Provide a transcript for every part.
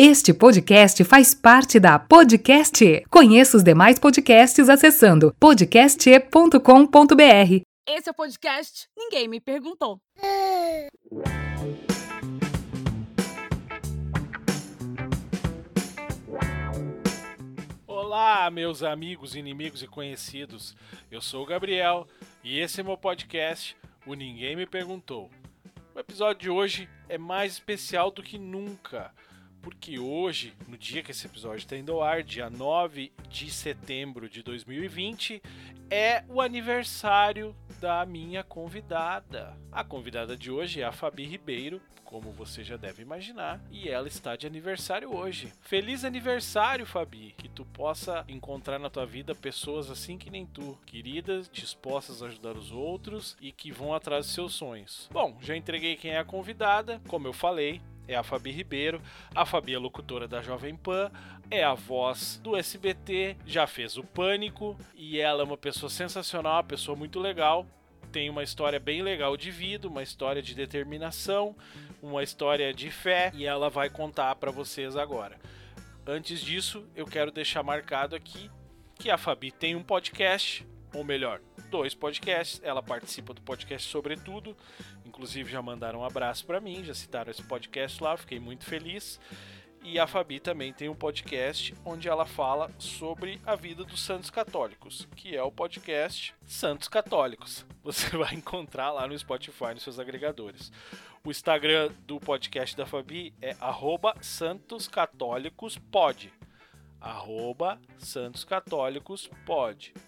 Este podcast faz parte da Podcast. Conheça os demais podcasts acessando podcast.com.br. Esse é o podcast Ninguém Me Perguntou. Olá, meus amigos, inimigos e conhecidos. Eu sou o Gabriel e esse é meu podcast, o Ninguém Me Perguntou. O episódio de hoje é mais especial do que nunca porque hoje, no dia que esse episódio está indo ao ar, dia 9 de setembro de 2020, é o aniversário da minha convidada. A convidada de hoje é a Fabi Ribeiro, como você já deve imaginar, e ela está de aniversário hoje. Feliz aniversário, Fabi! Que tu possa encontrar na tua vida pessoas assim que nem tu, queridas, dispostas a ajudar os outros e que vão atrás dos seus sonhos. Bom, já entreguei quem é a convidada, como eu falei, é a Fabi Ribeiro. A Fabi é locutora da Jovem Pan, é a voz do SBT, já fez o Pânico e ela é uma pessoa sensacional, uma pessoa muito legal. Tem uma história bem legal de vida, uma história de determinação, uma história de fé e ela vai contar para vocês agora. Antes disso, eu quero deixar marcado aqui que a Fabi tem um podcast, ou melhor, dois podcasts. Ela participa do podcast Sobretudo, inclusive já mandaram um abraço para mim, já citaram esse podcast lá, fiquei muito feliz. E a Fabi também tem um podcast onde ela fala sobre a vida dos santos católicos, que é o podcast Santos Católicos. Você vai encontrar lá no Spotify, nos seus agregadores. O Instagram do podcast da Fabi é santoscatólicospod. Arroba santoscatólicospod. P-O-D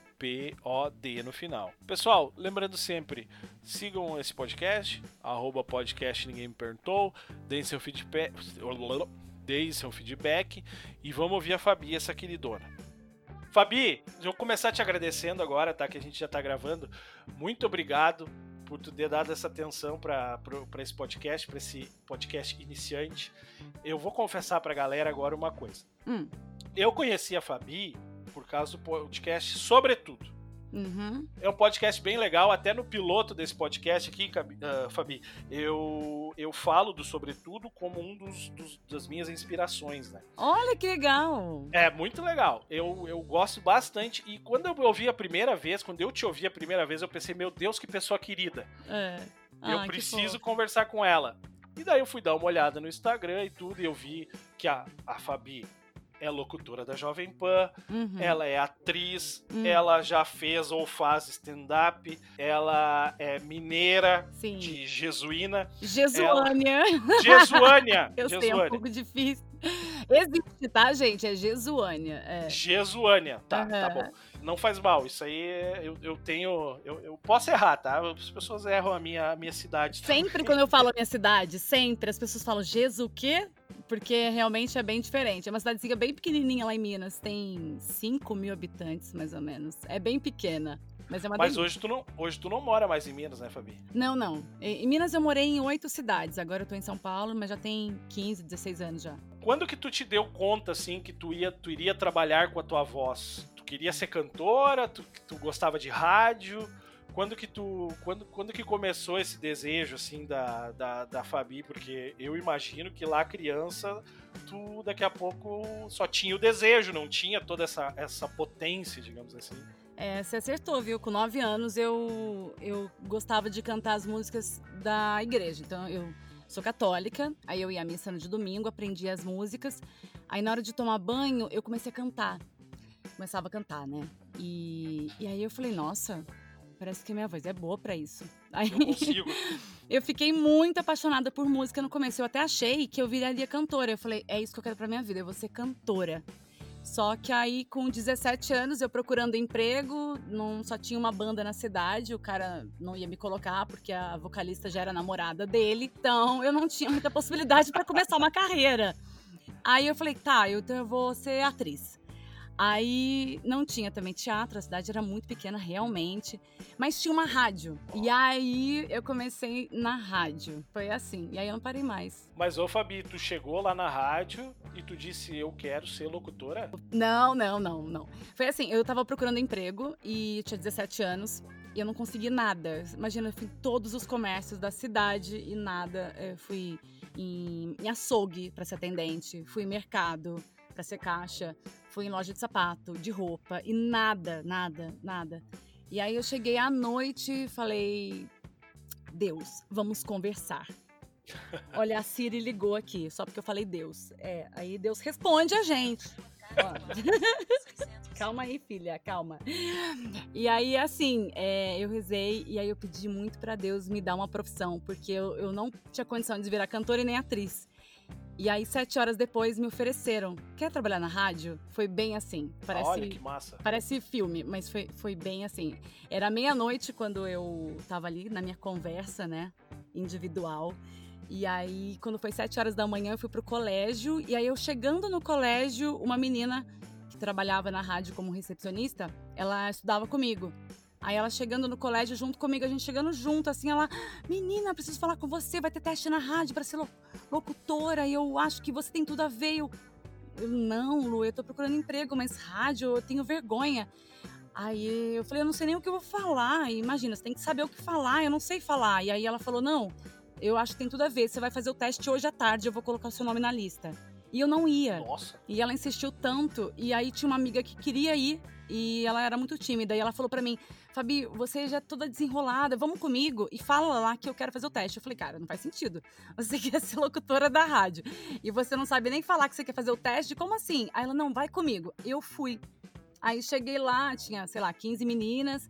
no final. Pessoal, lembrando sempre, sigam esse podcast, arroba podcast Ninguém Me Perguntou, deem seu feedback, deem seu feedback e vamos ouvir a Fabi, essa queridona. Fabi, eu vou começar te agradecendo agora, tá? Que a gente já tá gravando. Muito obrigado por tu ter dado essa atenção para esse podcast, para esse podcast iniciante. Eu vou confessar pra galera agora uma coisa. Hum. Eu conheci a Fabi por causa do podcast Sobretudo. Uhum. É um podcast bem legal, até no piloto desse podcast aqui, uh, Fabi, eu, eu falo do Sobretudo como um dos, dos, das minhas inspirações, né? Olha que legal! É, muito legal. Eu, eu gosto bastante. E quando eu ouvi a primeira vez, quando eu te ouvi a primeira vez, eu pensei, meu Deus, que pessoa querida. É. eu Ah, que preciso conversar com ela. E daí eu fui dar uma olhada no Instagram e tudo, e eu vi que a, a Fabi é locutora da Jovem Pan, Uhum. ela é atriz, Hum. ela já fez ou faz stand-up, ela é mineira Sim. de Jesuína. Jesuânia. Jesuânia! Eu sei, é um Jesuânia. pouco difícil. Existe, tá, gente? É Jesuânia. É. Jesuânia, tá, tá Aham. bom. Não faz mal, isso aí é- eu, eu tenho. Eu, eu posso errar, tá? As pessoas erram a minha, a minha cidade. Sempre quando eu falo a minha cidade, sempre as pessoas falam Jesus o quê? Porque realmente é bem diferente. É uma cidadezinha bem pequenininha lá em Minas. Tem 5 mil habitantes, mais ou menos. É bem pequena. Mas é uma Mas delícia. hoje tu, não, hoje tu não mora mais em Minas, né, Fabi? Não, não. Em em Minas eu morei em oito cidades. Agora eu tô em São Paulo, mas já tem 15, 16 anos já. Quando que tu te deu conta, assim, que tu, ia, tu iria trabalhar com a tua voz? Queria ser cantora? Tu, tu gostava de rádio? Quando que tu. Quando, quando que começou esse desejo, assim, da, da, da Fabi? Porque eu imagino que lá criança, tu daqui a pouco só tinha o desejo, não tinha toda essa, essa potência, digamos assim. É, você acertou, viu? Com nove anos eu, eu gostava de cantar as músicas da igreja. Então eu sou católica, aí eu ia à missa no de domingo, aprendia as músicas. Aí na hora de tomar banho, eu comecei a cantar. Começava a cantar, né? E, e aí eu falei, nossa, parece que minha voz é boa pra isso. Aí Eu consigo. eu fiquei muito apaixonada por música no começo. Eu até achei que eu viraria cantora. Eu falei, é isso que eu quero pra minha vida, eu vou ser cantora. Só que aí, com 17 anos, eu procurando emprego, não só tinha uma banda na cidade, o cara não ia me colocar porque a vocalista já era namorada dele, então eu não tinha muita possibilidade para começar uma carreira. Aí eu falei, tá, eu- então eu vou ser atriz. Aí não tinha também teatro, a cidade era muito pequena realmente, mas tinha uma rádio. E aí eu comecei na rádio. Foi assim. E aí eu não parei mais. Mas, ô Fabi, tu chegou lá na rádio e tu disse, eu quero ser locutora? Não, não, não, não. Foi assim, eu tava procurando emprego e tinha 17 anos e eu não consegui nada. Imagina, eu fui em todos os comércios da cidade e nada. Eu fui em, em açougue para ser atendente, fui em mercado para ser caixa, fui em loja de sapato, de roupa e nada, nada, nada. E aí eu cheguei à noite e falei: Deus, vamos conversar. Olha, a Siri ligou aqui, só porque eu falei Deus. É, aí Deus responde a gente. calma aí, filha, calma. E aí, assim, é, eu rezei e aí eu pedi muito para Deus me dar uma profissão, porque eu, eu não tinha condição de virar cantora e nem atriz. E aí, sete horas depois, me ofereceram. Quer trabalhar na rádio? Foi bem assim. Parece, Olha que massa. Parece filme, mas foi, foi bem assim. Era meia-noite quando eu tava ali na minha conversa, né? Individual. E aí, quando foi sete horas da manhã, eu fui pro colégio. E aí, eu chegando no colégio, uma menina que trabalhava na rádio como recepcionista, ela estudava comigo. Aí ela chegando no colégio junto comigo, a gente chegando junto, assim, ela, menina, preciso falar com você, vai ter teste na rádio para ser locutora, e eu acho que você tem tudo a ver. Eu, eu, não, Lu, eu tô procurando emprego, mas rádio, eu tenho vergonha. Aí eu falei, eu não sei nem o que eu vou falar. E imagina, você tem que saber o que falar, eu não sei falar. E aí ela falou, não, eu acho que tem tudo a ver. Você vai fazer o teste hoje à tarde, eu vou colocar o seu nome na lista. E eu não ia. Nossa. E ela insistiu tanto. E aí tinha uma amiga que queria ir e ela era muito tímida. E ela falou para mim: Fabi, você já é toda desenrolada, vamos comigo e fala lá que eu quero fazer o teste. Eu falei: Cara, não faz sentido. Você quer ser locutora da rádio e você não sabe nem falar que você quer fazer o teste? Como assim? Aí ela: Não, vai comigo. Eu fui. Aí cheguei lá, tinha, sei lá, 15 meninas.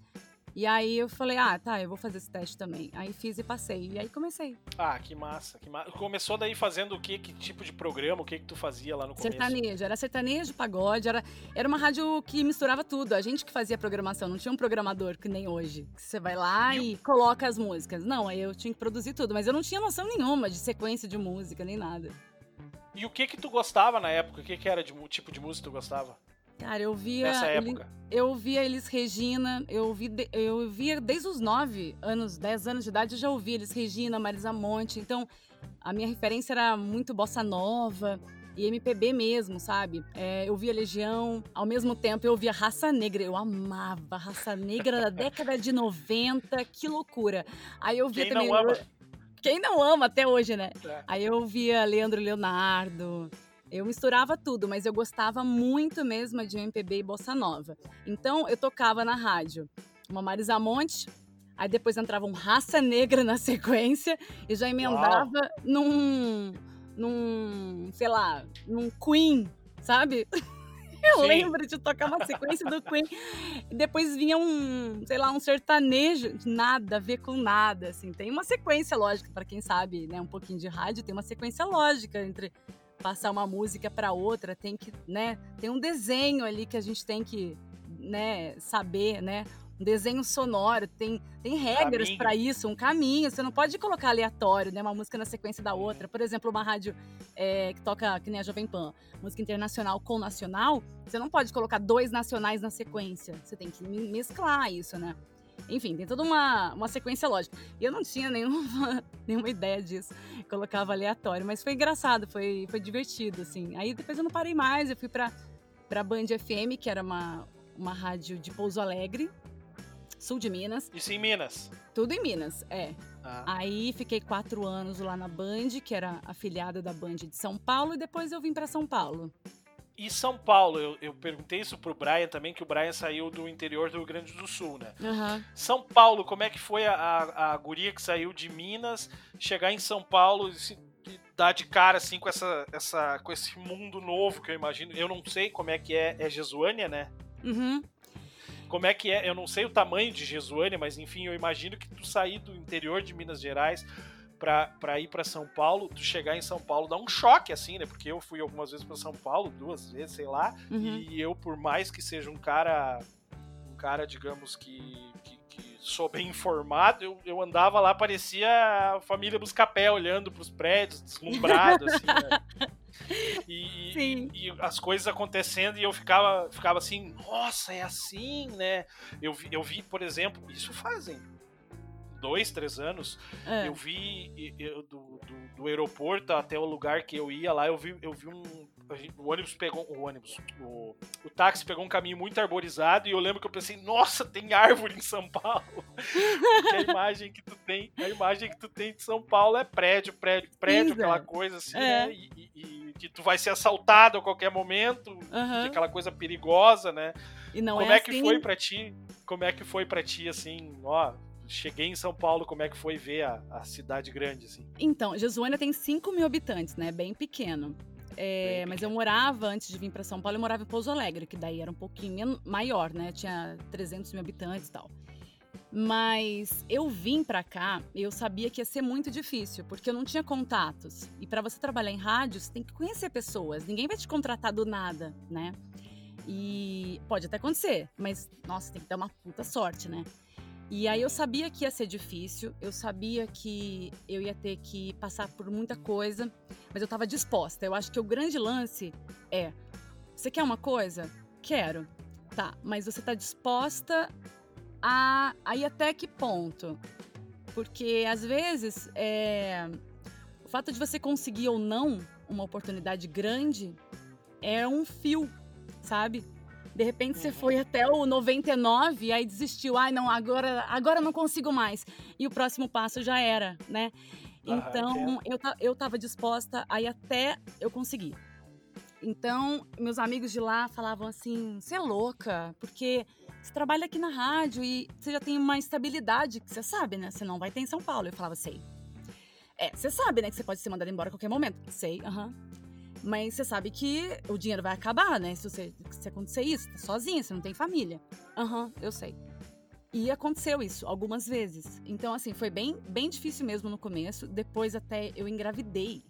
E aí eu falei, ah, tá, eu vou fazer esse teste também. Aí fiz e passei. E aí comecei. Ah, que massa, que massa. Começou daí fazendo o quê? Que tipo de programa? O que que tu fazia lá no começo? Sertanejo. Era sertanejo, pagode. Era, era uma rádio que misturava tudo. A gente que fazia programação. Não tinha um programador que nem hoje. Que você vai lá e, e coloca as músicas. Não, aí eu tinha que produzir tudo. Mas eu não tinha noção nenhuma de sequência de música, nem nada. E o que que tu gostava na época? O que que era de tipo de música que tu gostava? Cara, eu via. Nessa época. Ele, eu via eles Regina, eu, ouvi, eu via desde os 9 anos, 10 anos de idade, eu já ouvia eles Regina, Marisa Monte. Então, a minha referência era muito bossa nova e MPB mesmo, sabe? É, eu via Legião, ao mesmo tempo eu via Raça Negra, eu amava Raça Negra da década de 90, que loucura. Aí eu via Quem também. Não ama? Quem não ama até hoje, né? É. Aí eu via Leandro Leonardo. Eu misturava tudo, mas eu gostava muito mesmo de MPB e bossa nova. Então eu tocava na rádio uma Marisa Monte, aí depois entrava um Raça Negra na sequência e já emendava num num, sei lá, num Queen, sabe? Eu Sim. lembro de tocar uma sequência do Queen. E depois vinha um, sei lá, um sertanejo, nada a ver com nada, assim. Tem uma sequência lógica, para quem sabe, né, um pouquinho de rádio, tem uma sequência lógica entre passar uma música para outra, tem que, né, tem um desenho ali que a gente tem que, né, saber, né? Um desenho sonoro, tem, tem regras para isso, um caminho. Você não pode colocar aleatório, né? Uma música na sequência da outra. Por exemplo, uma rádio é, que toca, que nem a Jovem Pan, música internacional com nacional, você não pode colocar dois nacionais na sequência. Você tem que me- mesclar isso, né? Enfim, tem toda uma, uma sequência lógica. E eu não tinha nenhuma, nenhuma ideia disso. Colocava aleatório, mas foi engraçado, foi, foi divertido, assim. Aí depois eu não parei mais, eu fui pra, pra Band FM, que era uma, uma rádio de Pouso Alegre, sul de Minas. Isso em Minas. Tudo em Minas, é. Ah. Aí fiquei quatro anos lá na Band, que era afiliada da Band de São Paulo, e depois eu vim pra São Paulo. E São Paulo, eu, eu perguntei isso pro Brian também, que o Brian saiu do interior do Rio Grande do Sul, né? Aham. São Paulo, como é que foi a, a, a guria que saiu de Minas, chegar em São Paulo e se e dar de cara assim com essa, essa com esse mundo novo que eu imagino. Eu não sei como é que é, é Jesuânia, né? Uhum. Como é que é? Eu não sei o tamanho de Jesuânia, mas enfim, eu imagino que tu sair do interior de Minas Gerais pra, pra ir pra São Paulo, tu chegar em São Paulo dá um choque assim, né? Porque eu fui algumas vezes pra São Paulo, duas vezes, sei lá, Uhum. e eu por mais que seja um cara um cara, digamos que, que, que sou bem informado, eu, eu andava lá, parecia a família Buscapé olhando pros prédios, deslumbrado assim, né? E, Sim. e as coisas acontecendo e eu ficava, ficava assim, nossa, é assim, né? Eu vi, eu vi, por exemplo, isso fazem dois, três anos, É. eu vi eu- do, do, do aeroporto até o lugar que eu ia lá, eu vi, eu vi um, o ônibus pegou. O ônibus. O, o táxi pegou um caminho muito arborizado e eu lembro que eu pensei, nossa, tem árvore em São Paulo. Porque a imagem que tu tem, a imagem que tu tem de São Paulo é prédio, prédio, prédio, Sim, aquela coisa assim, é. né? E, e, e, que tu vai ser assaltado a qualquer momento, uhum. aquela coisa perigosa, né? E não Como é, é que assim... foi para ti? Como é que foi para ti, assim, ó, cheguei em São Paulo, como é que foi ver a, a cidade grande, assim? Então, Jesuânia tem 5 mil habitantes, né? Bem pequeno. É, mas eu morava, antes de vir para São Paulo, eu morava em Pouso Alegre, que daí era um pouquinho maior, né? Tinha 300 mil habitantes e tal. Mas eu vim para cá, eu sabia que ia ser muito difícil, porque eu não tinha contatos. E para você trabalhar em rádio, você tem que conhecer pessoas. Ninguém vai te contratar do nada, né? E pode até acontecer, mas nossa, tem que dar uma puta sorte, né? E aí eu sabia que ia ser difícil, eu sabia que eu ia ter que passar por muita coisa, mas eu estava disposta. Eu acho que o grande lance é: você quer uma coisa? Quero. Tá, mas você está disposta a, a ir até que ponto? Porque às vezes é, o fato de você conseguir ou não uma oportunidade grande é um fio, sabe? De repente você foi até o 99 e aí desistiu. Ai, não, agora, agora não consigo mais. E o próximo passo já era, né? Então, eu, eu tava disposta a ir até eu conseguir. Então, meus amigos de lá falavam assim: você é louca, porque você trabalha aqui na rádio e você já tem uma estabilidade que você sabe, né? Você não vai ter em São Paulo. Eu falava, sei. É, você sabe, né, que você pode ser mandado embora a qualquer momento. Sei, aham. Uhum. Mas você sabe que o dinheiro vai acabar, né? Se, você, se acontecer isso, tá sozinha, você não tem família. Aham, uhum, eu sei. E aconteceu isso algumas vezes. Então, assim, foi bem, bem difícil mesmo no começo. Depois até eu engravidei.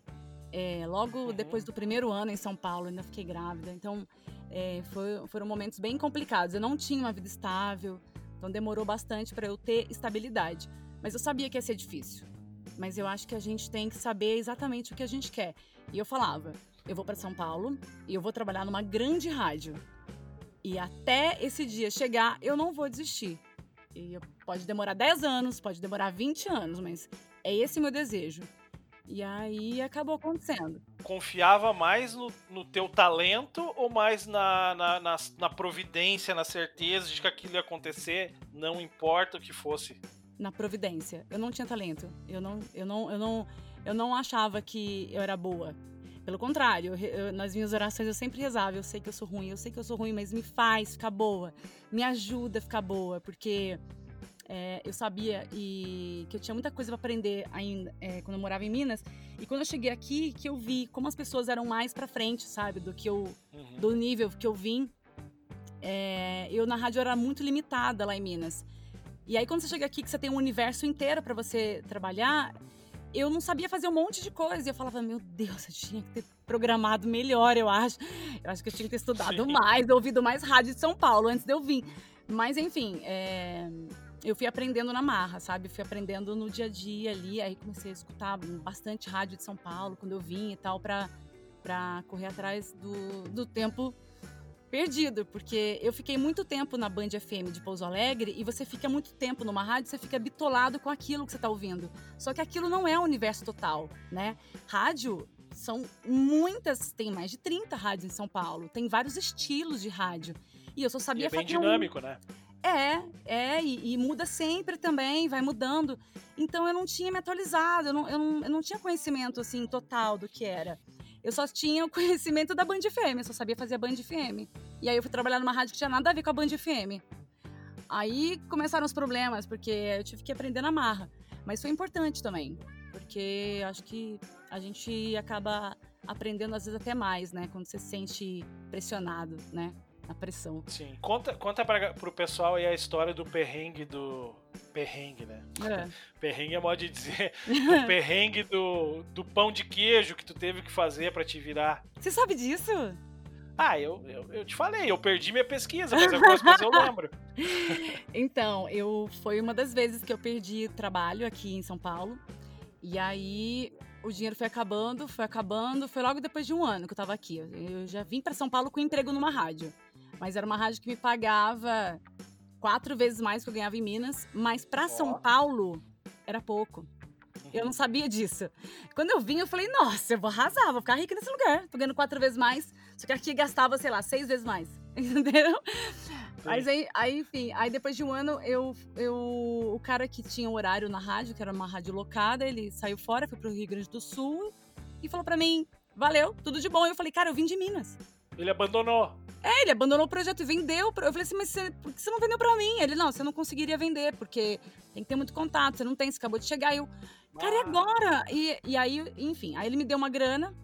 É, logo uhum. depois do primeiro ano em São Paulo, ainda fiquei grávida. Então, é, foi, foram momentos bem complicados. Eu não tinha uma vida estável. Então, demorou bastante para eu ter estabilidade. Mas eu sabia que ia ser difícil. Mas eu acho que a gente tem que saber exatamente o que a gente quer. E eu falava, eu vou para São Paulo e eu vou trabalhar numa grande rádio. E até esse dia chegar, eu não vou desistir. E pode demorar 10 anos, pode demorar 20 anos, mas é esse meu desejo. E aí acabou acontecendo. Confiava mais no, no teu talento ou mais na, na, na, na, providência, na certeza de que aquilo ia acontecer, não importa o que fosse? Na providência. Eu não tinha talento. Eu não, eu não, eu não, eu não achava que eu era boa. Pelo contrário, eu, nas minhas orações eu sempre rezava, eu sei que eu sou ruim, eu sei que eu sou ruim, mas me faz ficar boa, me ajuda a ficar boa, porque é, eu sabia e que eu tinha muita coisa para aprender ainda é, quando eu morava em Minas. E quando eu cheguei aqui, que eu vi como as pessoas eram mais para frente, sabe, do que eu, uhum. do nível que eu vim. É, eu na rádio era muito limitada lá em Minas. E aí quando você chega aqui que você tem um universo inteiro para você trabalhar, eu não sabia fazer um monte de coisa. E eu falava, meu Deus, eu tinha que ter programado melhor, eu acho. Eu acho que eu tinha que ter estudado Sim. mais, ouvido mais rádio de São Paulo antes de eu vir. Mas, enfim, é... eu fui aprendendo na marra, sabe? Fui aprendendo no dia a dia ali. Aí comecei a escutar bastante rádio de São Paulo quando eu vim e tal, pra correr atrás do, do tempo perdido, porque eu fiquei muito tempo na Band FM de Pouso Alegre e você fica muito tempo numa rádio, você fica bitolado com aquilo que você está ouvindo. Só que aquilo não é o universo total, né? Rádio são muitas, tem mais de 30 rádios em São Paulo, tem vários estilos de rádio. E eu só sabia e é bem dinâmico, um... né? É, é, e, e, muda sempre também, vai mudando. Então eu não tinha me atualizado, eu não, eu não, eu não tinha conhecimento assim total do que era. Eu só tinha o conhecimento da Band FM, eu só sabia fazer a Band FM. E aí eu fui trabalhar numa rádio que tinha nada a ver com a Band FM. Aí começaram os problemas, porque eu tive que aprender na marra. Mas foi importante também, porque acho que a gente acaba aprendendo às vezes até mais, né? Quando você se sente pressionado, né? A pressão. Sim. Conta, conta pra, pro pessoal aí a história do perrengue do. Perrengue, né? É. Perrengue é modo de dizer. o perrengue do, do pão de queijo que tu teve que fazer para te virar. Você sabe disso? Ah, eu, eu, eu, te falei, eu perdi minha pesquisa, mas algumas coisas eu lembro. Então, eu foi uma das vezes que eu perdi trabalho aqui em São Paulo. E aí o dinheiro foi acabando, foi acabando, foi logo depois de um ano que eu tava aqui. Eu já vim para São Paulo com emprego numa rádio. Mas era uma rádio que me pagava quatro vezes mais que eu ganhava em Minas, mas para São Paulo era pouco. Eu não sabia disso. Quando eu vim, eu falei, nossa, eu vou arrasar, vou ficar rica nesse lugar. Tô ganhando quatro vezes mais. Só que aqui gastava, sei lá, seis vezes mais. Entendeu? Mas aí, aí, enfim, aí depois de um ano, eu, eu, o cara que tinha horário na rádio, que era uma rádio locada, ele saiu fora, foi pro Rio Grande do Sul e falou pra mim, valeu, tudo de bom. Eu falei, cara, eu vim de Minas. Ele abandonou. É, ele abandonou o projeto e vendeu. Eu falei assim, mas você, por que você não vendeu pra mim? Ele, não, você não conseguiria vender, porque tem que ter muito contato, você não tem, você acabou de chegar. E eu, cara, e Ah. agora? E, e aí, enfim, aí ele me deu uma grana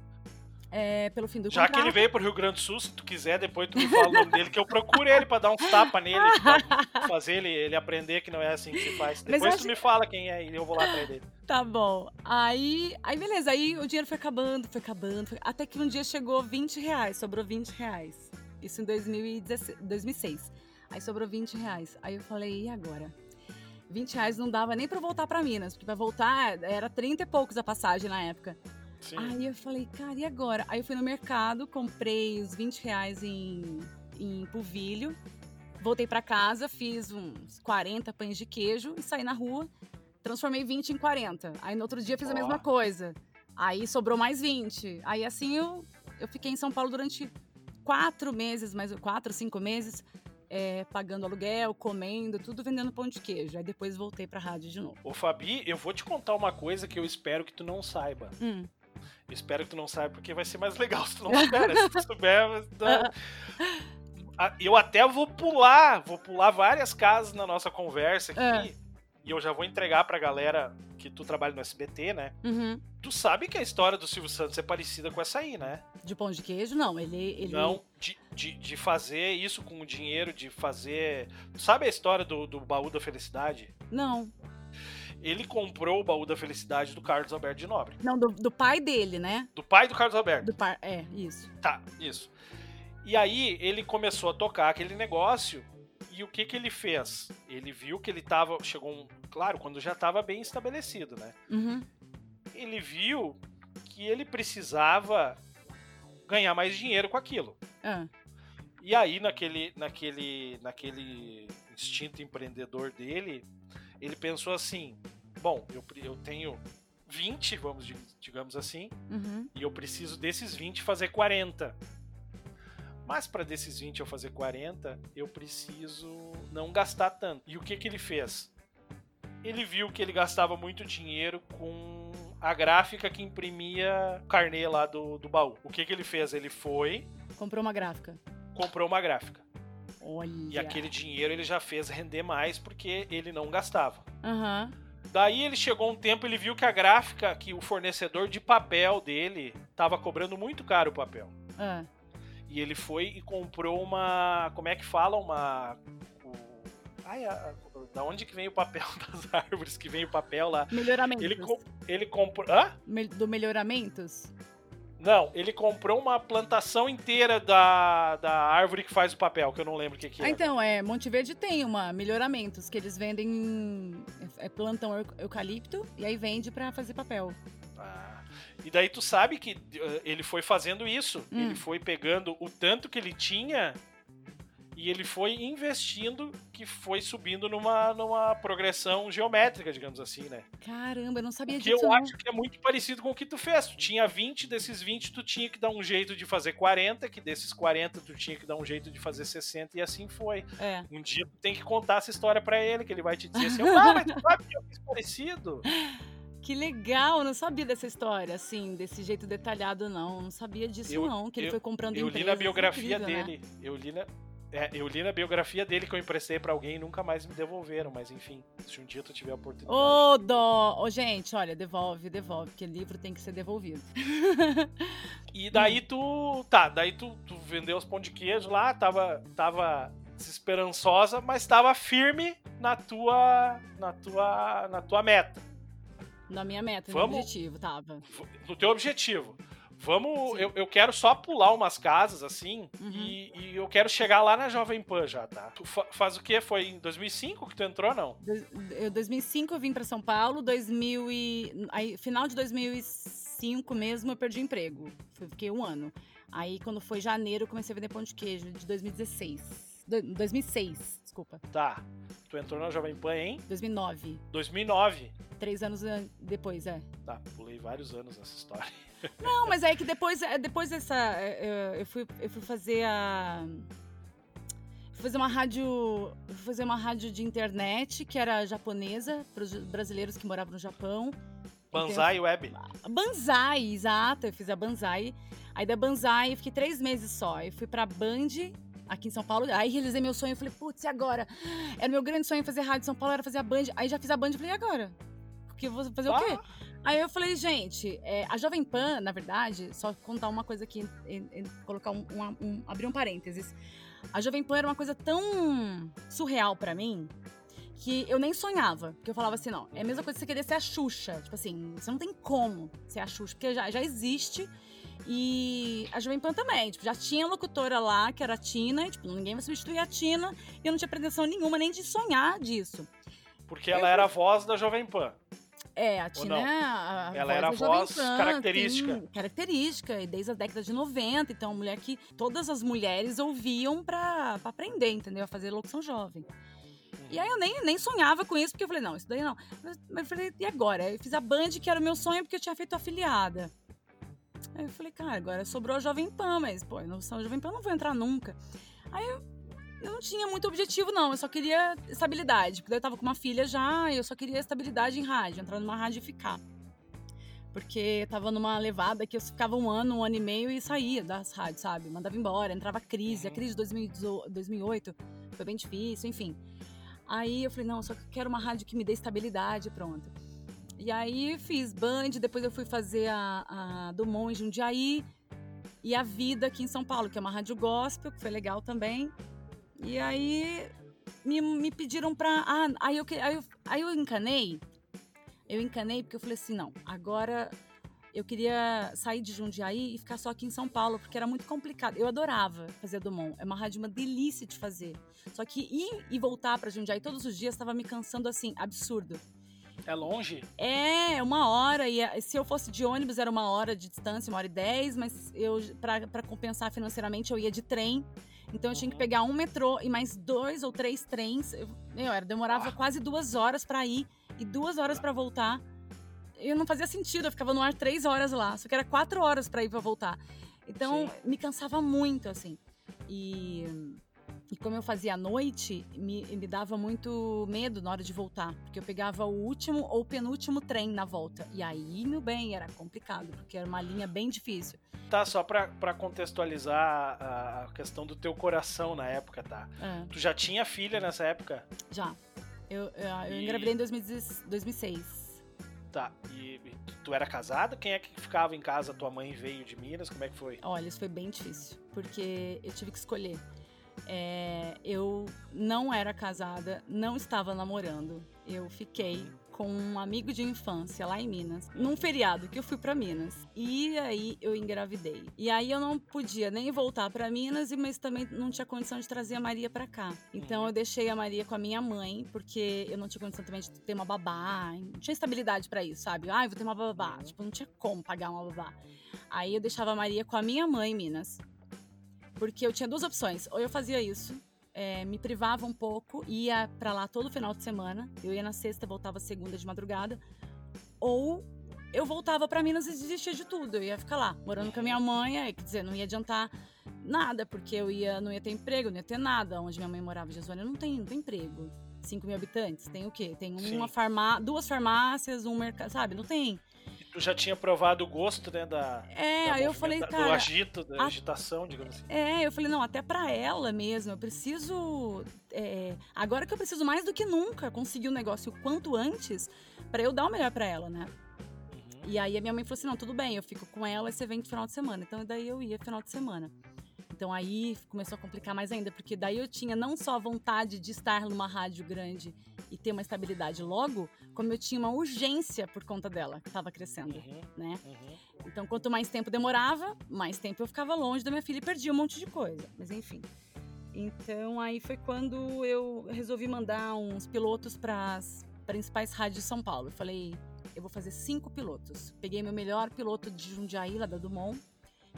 é, pelo fim do Já que contrato. ele veio pro Rio Grande do Sul, se tu quiser, depois tu me fala o nome dele, que eu procuro ele pra dar uns tapas nele, pra fazer ele, ele aprender que não é assim que se faz. Mas Depois acho tu me fala quem é e eu vou lá atrás dele. Tá bom. Aí, aí beleza, aí o dinheiro foi acabando, foi acabando, foi- até que um dia chegou 20 reais, sobrou 20 reais. Isso em 2016, 2006. Aí sobrou 20 reais. Aí eu falei, e agora? 20 reais não dava nem pra eu voltar pra Minas, porque pra voltar era 30 e poucos a passagem na época. Sim. Aí eu falei, cara, e agora? Aí eu fui no mercado, comprei os 20 reais em, em polvilho, voltei pra casa, fiz uns 40 pães de queijo e saí na rua, transformei 20 em 40. Aí no outro dia fiz a mesma coisa. Aí sobrou mais 20. Aí assim eu, eu fiquei em São Paulo durante quatro meses, mais quatro, cinco meses, é, pagando aluguel, comendo, tudo vendendo pão de queijo. Aí depois voltei pra rádio de novo. Ô Fabi, eu vou te contar uma coisa que eu espero que tu não saiba. Hum. Eu espero que tu não saiba, porque vai ser mais legal se tu não souber. né? Se tu souber, Ah, eu até vou pular, vou pular várias casas na nossa conversa aqui. É. E eu já vou entregar pra galera que tu trabalha no SBT, né? Uhum. Tu sabe que a história do Silvio Santos é parecida com essa aí, né? De pão de queijo, não. Ele. ele... Não, de, de, de fazer isso com o dinheiro, de fazer. Tu sabe a história do, do baú da felicidade? Não. Ele comprou o baú da felicidade do Carlos Alberto de Nobre. Não, do, do pai dele, né? Do pai do Carlos Alberto. Do par... É, isso. Tá, isso. E aí ele começou a tocar aquele negócio. E o que que ele fez? Ele viu que ele tava. Chegou um. Claro, quando já tava bem estabelecido, né? Uhum. Ele viu que ele precisava ganhar mais dinheiro com aquilo. Ah, E aí, naquele, naquele, naquele instinto empreendedor dele, ele pensou assim: bom, eu, eu tenho 20, vamos, di- digamos assim, uhum. e eu preciso desses 20 fazer 40. Mas para desses 20 eu fazer 40, eu preciso não gastar tanto. E o que, que ele fez? Ele viu que ele gastava muito dinheiro com a gráfica que imprimia o carnê lá do, do baú. O que, que ele fez? Ele foi, Comprou uma gráfica. comprou uma gráfica. Olha. E aquele dinheiro ele já fez render mais porque ele não gastava. Aham. Daí ele chegou um tempo, ele viu que a gráfica, que o fornecedor de papel dele estava cobrando muito caro o papel. Ah. E ele foi e comprou uma. Como é que fala? Uma. o- Ai, a- da onde que vem o papel das árvores? Que vem o papel lá. Melhoramentos. Ele, ele comprou. Hã? Do melhoramentos? Não, ele comprou uma plantação inteira da, da árvore que faz o papel, que eu não lembro o que, que é. Ah, então, é, Monte Verde tem uma melhoramentos que eles vendem. É, plantam eu- eucalipto e aí vende pra fazer papel. Ah, E daí tu sabe que eh, ele foi fazendo isso. Hum. Ele foi pegando o tanto que ele tinha e ele foi investindo, que foi subindo numa, numa progressão geométrica, digamos assim, né? Caramba, eu não sabia Que disso. eu não. acho que é muito parecido com o que tu fez. Tu tinha 20, desses 20 tu tinha que dar um jeito de fazer 40, que desses 40 tu tinha que dar um jeito de fazer 60 e assim foi. É. Um dia tu tem que contar essa história pra ele, que ele vai te dizer assim, ah, mas tu sabe que eu fiz parecido. Que legal, eu não sabia dessa história, assim, desse jeito detalhado, não. Não sabia disso, Eu- não. Que ele eu- foi comprando Eu li na biografia incrível, né? dele. Eu li na. é, eu li na biografia dele que eu emprestei pra alguém e nunca mais me devolveram, mas enfim, se um dia tu tiver a oportunidade. Ô, dó! Ô, gente, olha, devolve, devolve, porque livro tem que ser devolvido. E daí tu. Tá, daí tu, tu vendeu os pão de queijo lá, tava, tava desesperançosa, mas tava firme na tua. na tua. na tua meta, Na minha meta, no Vamos- objetivo, tava. no teu objetivo. Vamos. Eu, eu quero só pular umas casas assim Uhum. e, e eu quero chegar lá na Jovem Pan já, tá? Tu fa- faz o quê? Foi em 2005 que tu entrou, não? Eu, 2005 eu vim pra São Paulo, 2000 e, aí, final de 2005 mesmo eu perdi o emprego. Fiquei um ano. Aí quando foi janeiro eu comecei a vender pão de queijo, de 2016. 2006, desculpa. Tá. Tu entrou na Jovem Pan em 2009. 2009. Três anos depois, é. Tá, pulei vários anos nessa história. Não, mas é que depois, é, depois dessa. É, eu fui, eu fui fazer a. Fui fazer uma rádio. Fui fazer uma rádio de internet que era japonesa, para os brasileiros que moravam no Japão. Banzai Web. Banzai, exato. Eu fiz a Banzai. Aí da Banzai eu fiquei três meses só. Eu fui pra Band, aqui em São Paulo. Aí realizei meu sonho. Falei, putz, e agora? Era meu grande sonho fazer rádio em São Paulo, era fazer a Band. Aí já fiz a Band e falei, e agora? Porque vou fazer ah. o quê? Aí eu falei, gente, é, a Jovem Pan, na verdade, só contar uma coisa aqui, colocar um, um, um, abrir um parênteses. A Jovem Pan era uma coisa tão surreal para mim que eu nem sonhava. Porque eu falava assim, não, é a mesma coisa que você querer ser a Xuxa. Tipo assim, você não tem como ser a Xuxa, porque já, já existe. E a Jovem Pan também, tipo, já tinha locutora lá, que era a Tina, e, tipo, ninguém vai substituir a Tina, e eu não tinha pretensão nenhuma nem de sonhar disso. Porque ela era a voz da Jovem Pan. É, a Tina é a, Ela era a voz Pan, característica. característica, e desde a década de 90. Então, mulher que todas as mulheres ouviam pra, pra aprender, entendeu? A fazer locução jovem. E aí eu nem, nem sonhava com isso, porque eu falei, não, isso daí não. Mas, mas eu falei, e agora? Eu fiz a Band, que era o meu sonho, porque eu tinha feito afiliada. Aí eu falei, cara, agora sobrou a Jovem Pan, mas, pô, sou Jovem Pan, eu não vou entrar nunca. Aí eu, eu não tinha muito objetivo, não. Eu só queria estabilidade. Porque eu tava com uma filha já, e eu só queria estabilidade em rádio, entrar numa rádio e ficar. Porque eu tava numa levada que eu ficava um ano, um ano e meio e saía das rádios, sabe? Mandava embora, entrava crise. A crise de 2008 foi bem difícil, enfim. Aí eu falei, não, só quero uma rádio que me dê estabilidade, pronto. E aí fiz Band, depois eu fui fazer a, a Dumont em Jundiaí e a Vida aqui em São Paulo, que é uma rádio gospel, que foi legal também. E aí me, me pediram pra. Ah, aí eu, aí, eu, aí eu encanei. Eu encanei porque eu falei assim: não, agora eu queria sair de Jundiaí e ficar só aqui em São Paulo, porque era muito complicado. Eu adorava fazer Dumont, é uma rádio uma delícia de fazer. Só que ir e voltar para Jundiaí todos os dias estava me cansando assim, absurdo. É longe? É, uma hora. E é, se eu fosse de ônibus, era uma hora de distância, uma hora e dez, mas eu, para compensar financeiramente, eu ia de trem. Então eu uhum. tinha que uhum. pegar um metrô e mais dois ou três trens. Eu, meu, era, demorava ah. quase duas horas para ir e duas horas para voltar. Eu não fazia sentido, eu ficava no ar três horas lá, só que era quatro horas para ir para voltar. Então Sim. me cansava muito, assim. E e como eu fazia à noite, me, me dava muito medo na hora de voltar, porque eu pegava o último ou penúltimo trem na volta. E aí, meu bem, era complicado, porque era uma linha bem difícil. Tá, só pra, pra contextualizar a, questão do teu coração na época, tá? É. Tu já tinha filha nessa época? Já. Eu, eu, eu e... engravidei em 2006. Tá, e, e tu era casada? Quem é que ficava em casa? Tua mãe veio de Minas? Como é que foi? Olha, isso foi bem difícil, porque eu tive que escolher. É, eu não era casada, não estava namorando. Eu fiquei com um amigo de infância lá em Minas, num feriado que eu fui para Minas. E aí eu engravidei. E aí eu não podia nem voltar para Minas, mas também não tinha condição de trazer a Maria para cá. Então eu deixei a Maria com a minha mãe, porque eu não tinha condição também de ter uma babá, não tinha estabilidade para isso, sabe? Ah, eu vou ter uma babá, tipo, não tinha como pagar uma babá. Aí eu deixava a Maria com a minha mãe em Minas. Porque eu tinha duas opções. Ou eu fazia isso, é, me privava um pouco, ia para lá todo final de semana. Eu ia na sexta, voltava segunda de madrugada. Ou eu voltava para Minas e desistia de tudo. Eu ia ficar lá, morando com a minha mãe, aí, quer dizer, não ia adiantar nada, porque eu ia, não ia ter emprego, não ia ter nada. Onde minha mãe morava, Jesuânia, não tem, não tem emprego. 5 mil habitantes, tem o quê? Tem uma farmá duas farmácias, um mercado, sabe? Não tem tu já tinha provado o gosto, né, da. É, da eu falei, cara. Do agito, da a... agitação, digamos assim. É, eu falei, não, até para ela mesmo, eu preciso. É, agora que eu preciso mais do que nunca conseguir o um negócio o quanto antes, para eu dar o melhor para ela, né? Uhum. E aí a minha mãe falou assim: não, tudo bem, eu fico com ela e você vem no final de semana. Então daí eu ia final de semana. Então aí começou a complicar mais ainda, porque daí eu tinha não só a vontade de estar numa rádio grande e ter uma estabilidade logo, como eu tinha uma urgência por conta dela, que estava crescendo, uhum, né? Uhum. Então quanto mais tempo demorava, mais tempo eu ficava longe da minha filha e perdia um monte de coisa. Mas enfim. Então aí foi quando eu resolvi mandar uns pilotos para as principais rádios de São Paulo. Eu falei, eu vou fazer cinco pilotos. Peguei meu melhor piloto de Jundiaí, lá da Dumont,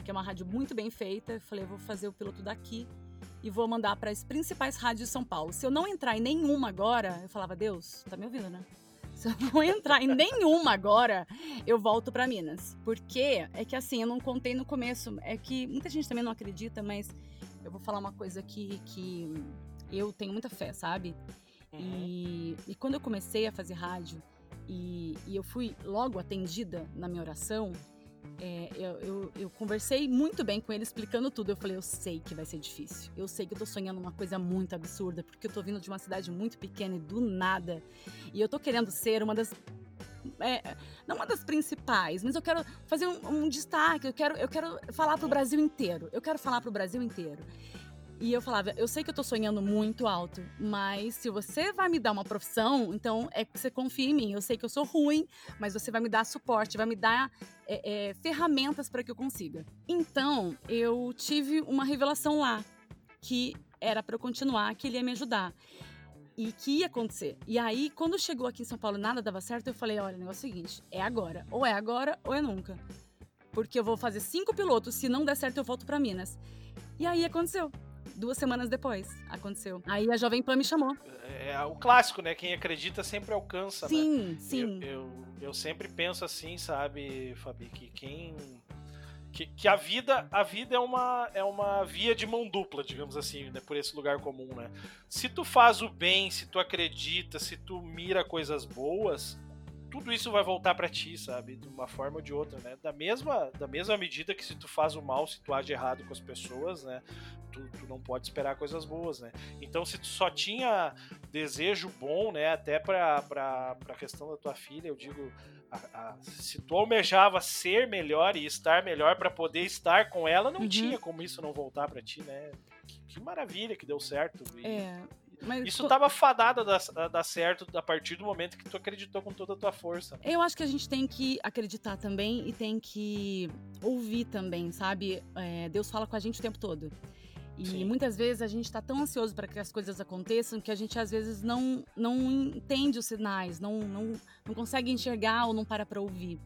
que é uma rádio muito bem feita. Eu falei, eu vou fazer o piloto daqui. e vou mandar para as principais rádios de São Paulo. Se eu não entrar em nenhuma agora, eu falava, Deus, tá me ouvindo, né? Se eu não entrar em nenhuma agora, eu volto para Minas. Porque é que assim, eu não contei no começo, é que muita gente também não acredita, mas eu vou falar uma coisa aqui que eu tenho muita fé, sabe? Uhum. E, e quando eu comecei a fazer rádio e, e eu fui logo atendida na minha oração, é, eu, eu, eu, conversei muito bem com ele, explicando tudo. Eu falei, eu sei que vai ser difícil. Eu sei que eu tô sonhando uma coisa muito absurda, porque eu tô vindo de uma cidade muito pequena e do nada. E eu tô querendo ser uma das. É, não uma das principais, mas eu quero fazer um, um destaque. Eu quero, eu quero falar pro Brasil inteiro. Eu quero falar pro Brasil inteiro. E eu falava, eu sei que eu tô sonhando muito alto, mas se você vai me dar uma profissão, então é que você confia em mim. Eu sei que eu sou ruim, mas você vai me dar suporte, vai me dar é, é, ferramentas para que eu consiga. Então, eu tive uma revelação lá, que era para eu continuar, que ele ia me ajudar. E que ia acontecer. E aí, quando chegou aqui em São Paulo nada dava certo, eu falei: olha, o negócio é o seguinte, é agora. Ou é agora, ou é nunca. Porque eu vou fazer cinco pilotos, se não der certo, eu volto para Minas. E aí aconteceu duas semanas depois aconteceu. Aí a Jovem Pan me chamou. É, é o clássico, né? Quem acredita sempre alcança, sim, né? Sim, sim. Eu, eu, eu, sempre penso assim, sabe, Fabi, que quem. Que, que, a vida a vida é uma, é uma via de mão dupla, digamos assim, né, por esse lugar comum, né? Se tu faz o bem, se tu acredita, se tu mira coisas boas, tudo isso vai voltar para ti, sabe? De uma forma ou de outra, né? Da mesma, da mesma medida que se tu faz o mal, se tu age errado com as pessoas, né? Tu, tu não pode esperar coisas boas, né? Então, se tu só tinha desejo bom, né? Até pra, pra, pra questão da tua filha, eu digo, a, a, se tu almejava ser melhor e estar melhor para poder estar com ela, não uhum. tinha como isso não voltar para ti, né? Que, que, maravilha que deu certo. E, é, mas Isso estava fadado a dar, certo a partir do momento que tu acreditou com toda a tua força. Eu acho que a gente tem que acreditar também e tem que ouvir também, sabe? É, Deus fala com a gente o tempo todo. E Sim. muitas vezes a gente está tão ansioso para que as coisas aconteçam que a gente às vezes não, não entende os sinais, não, não, não consegue enxergar ou não para para ouvir.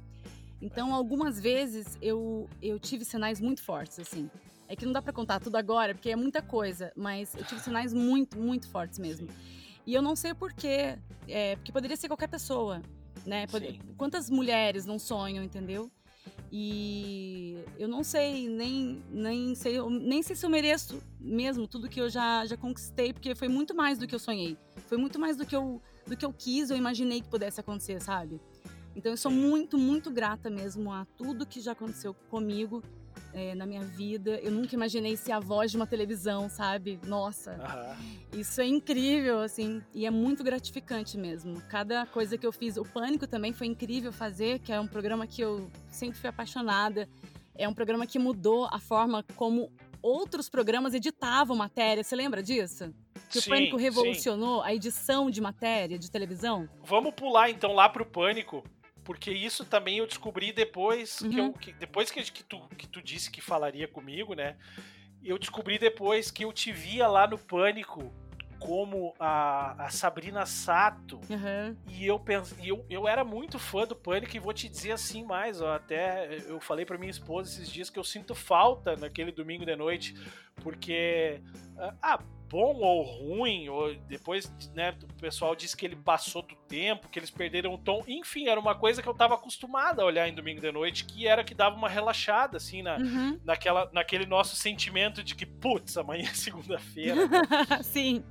Então, algumas vezes eu, eu tive sinais muito fortes, assim. É que não dá para contar tudo agora, porque é muita coisa, mas eu tive sinais muito, muito fortes mesmo. Sim. E eu não sei o porquê, é, porque poderia ser qualquer pessoa, né? Quantas mulheres não sonham, entendeu? E eu não sei, nem, nem, sei, nem sei se eu mereço mesmo tudo que eu já, já conquistei, porque foi muito mais do que eu sonhei. Foi muito mais do que eu, do que eu quis, eu imaginei que pudesse acontecer, sabe? Então eu sou muito, muito grata mesmo a tudo que já aconteceu comigo é, na minha vida. Eu nunca imaginei ser a voz de uma televisão, sabe? Nossa, uhum. isso é incrível, assim, e é muito gratificante mesmo. Cada coisa que eu fiz, o Pânico também foi incrível fazer, que é um programa que eu sempre fui apaixonada. É um programa que mudou a forma como outros programas editavam matéria. Você lembra disso? Que sim, o Pânico revolucionou sim. a edição de matéria de televisão? Vamos pular então lá pro Pânico, porque isso também eu descobri depois uhum. que eu, que, depois que, que, tu, que tu disse que falaria comigo, né? Eu descobri depois que eu te via lá no Pânico como a, a Sabrina Sato. Uhum. E eu, pense, eu, eu era muito fã do Pânico e vou te dizer assim mais. Ó, até eu falei para minha esposa esses dias que eu sinto falta naquele domingo de noite, porque. Ah, bom ou ruim, ou depois né, o pessoal disse que ele passou do tempo, que eles perderam o tom. Enfim, era uma coisa que eu estava acostumado a olhar em domingo de noite, que era que dava uma relaxada, assim, na, uhum. naquela, naquele nosso sentimento de que, putz, amanhã é segunda-feira. Sim.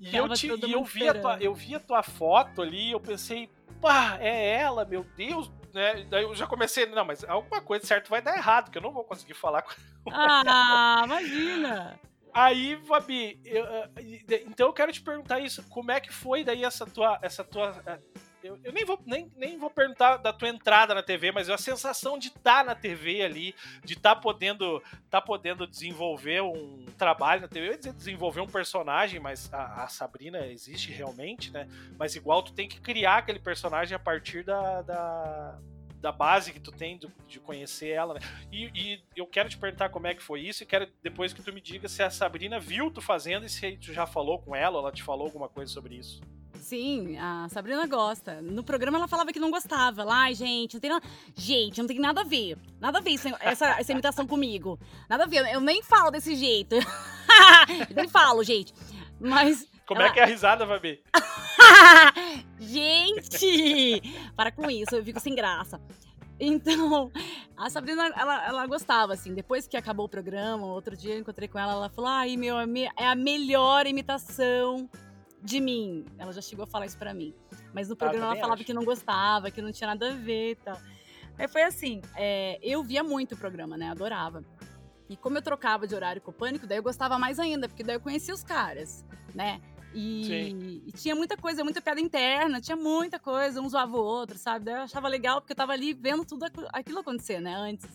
E eu, te, e eu, vi a tua, eu vi a tua foto ali, eu pensei, pá, é ela, meu Deus, né? Daí eu já comecei, não, mas alguma coisa certo vai dar errado, que eu não vou conseguir falar com Ah, imagina! Aí, Fabi, eu, então eu quero te perguntar isso. Como é que foi daí essa tua. Essa tua é, eu, eu, nem, vou, nem, nem vou perguntar da tua entrada na TV, mas a sensação de estar tá na TV ali, de estar tá podendo, tá podendo desenvolver um trabalho na TV, eu ia dizer desenvolver um personagem, mas a, a, Sabrina existe realmente, né? Mas igual tu tem que criar aquele personagem a partir da, da da base que tu tem de, de conhecer ela, né? E, e, eu quero te perguntar como é que foi isso e quero depois que tu me diga se a Sabrina viu tu fazendo e se tu já falou com ela, ela te falou alguma coisa sobre isso. Sim, a Sabrina gosta. No programa ela falava que não gostava. Lá, ai, gente, não tem nada. Gente, não tem nada a ver. Nada a ver essa, essa imitação comigo. Nada a ver. Eu nem falo desse jeito. Nem falo, gente. Mas. Como ela... é que é a risada, Fabi? gente! Para com isso, eu fico sem graça. Então, a Sabrina, ela, ela gostava, assim. Depois que acabou o programa, outro dia eu encontrei com ela, ela falou: ai, meu, é a melhor imitação de mim. Ela já chegou a falar isso pra mim. Mas no programa ah, ela falava acho. que não gostava, que não tinha nada a ver e tal. Aí foi assim, é, eu via muito o programa, né? Adorava. E como eu trocava de horário com o Pânico, daí eu gostava mais ainda, porque daí eu conhecia os caras, né? E, e, tinha muita coisa, muita piada interna, tinha muita coisa, um zoava o outro, sabe? Daí eu achava legal, porque eu tava ali vendo tudo aquilo acontecer, né? Antes.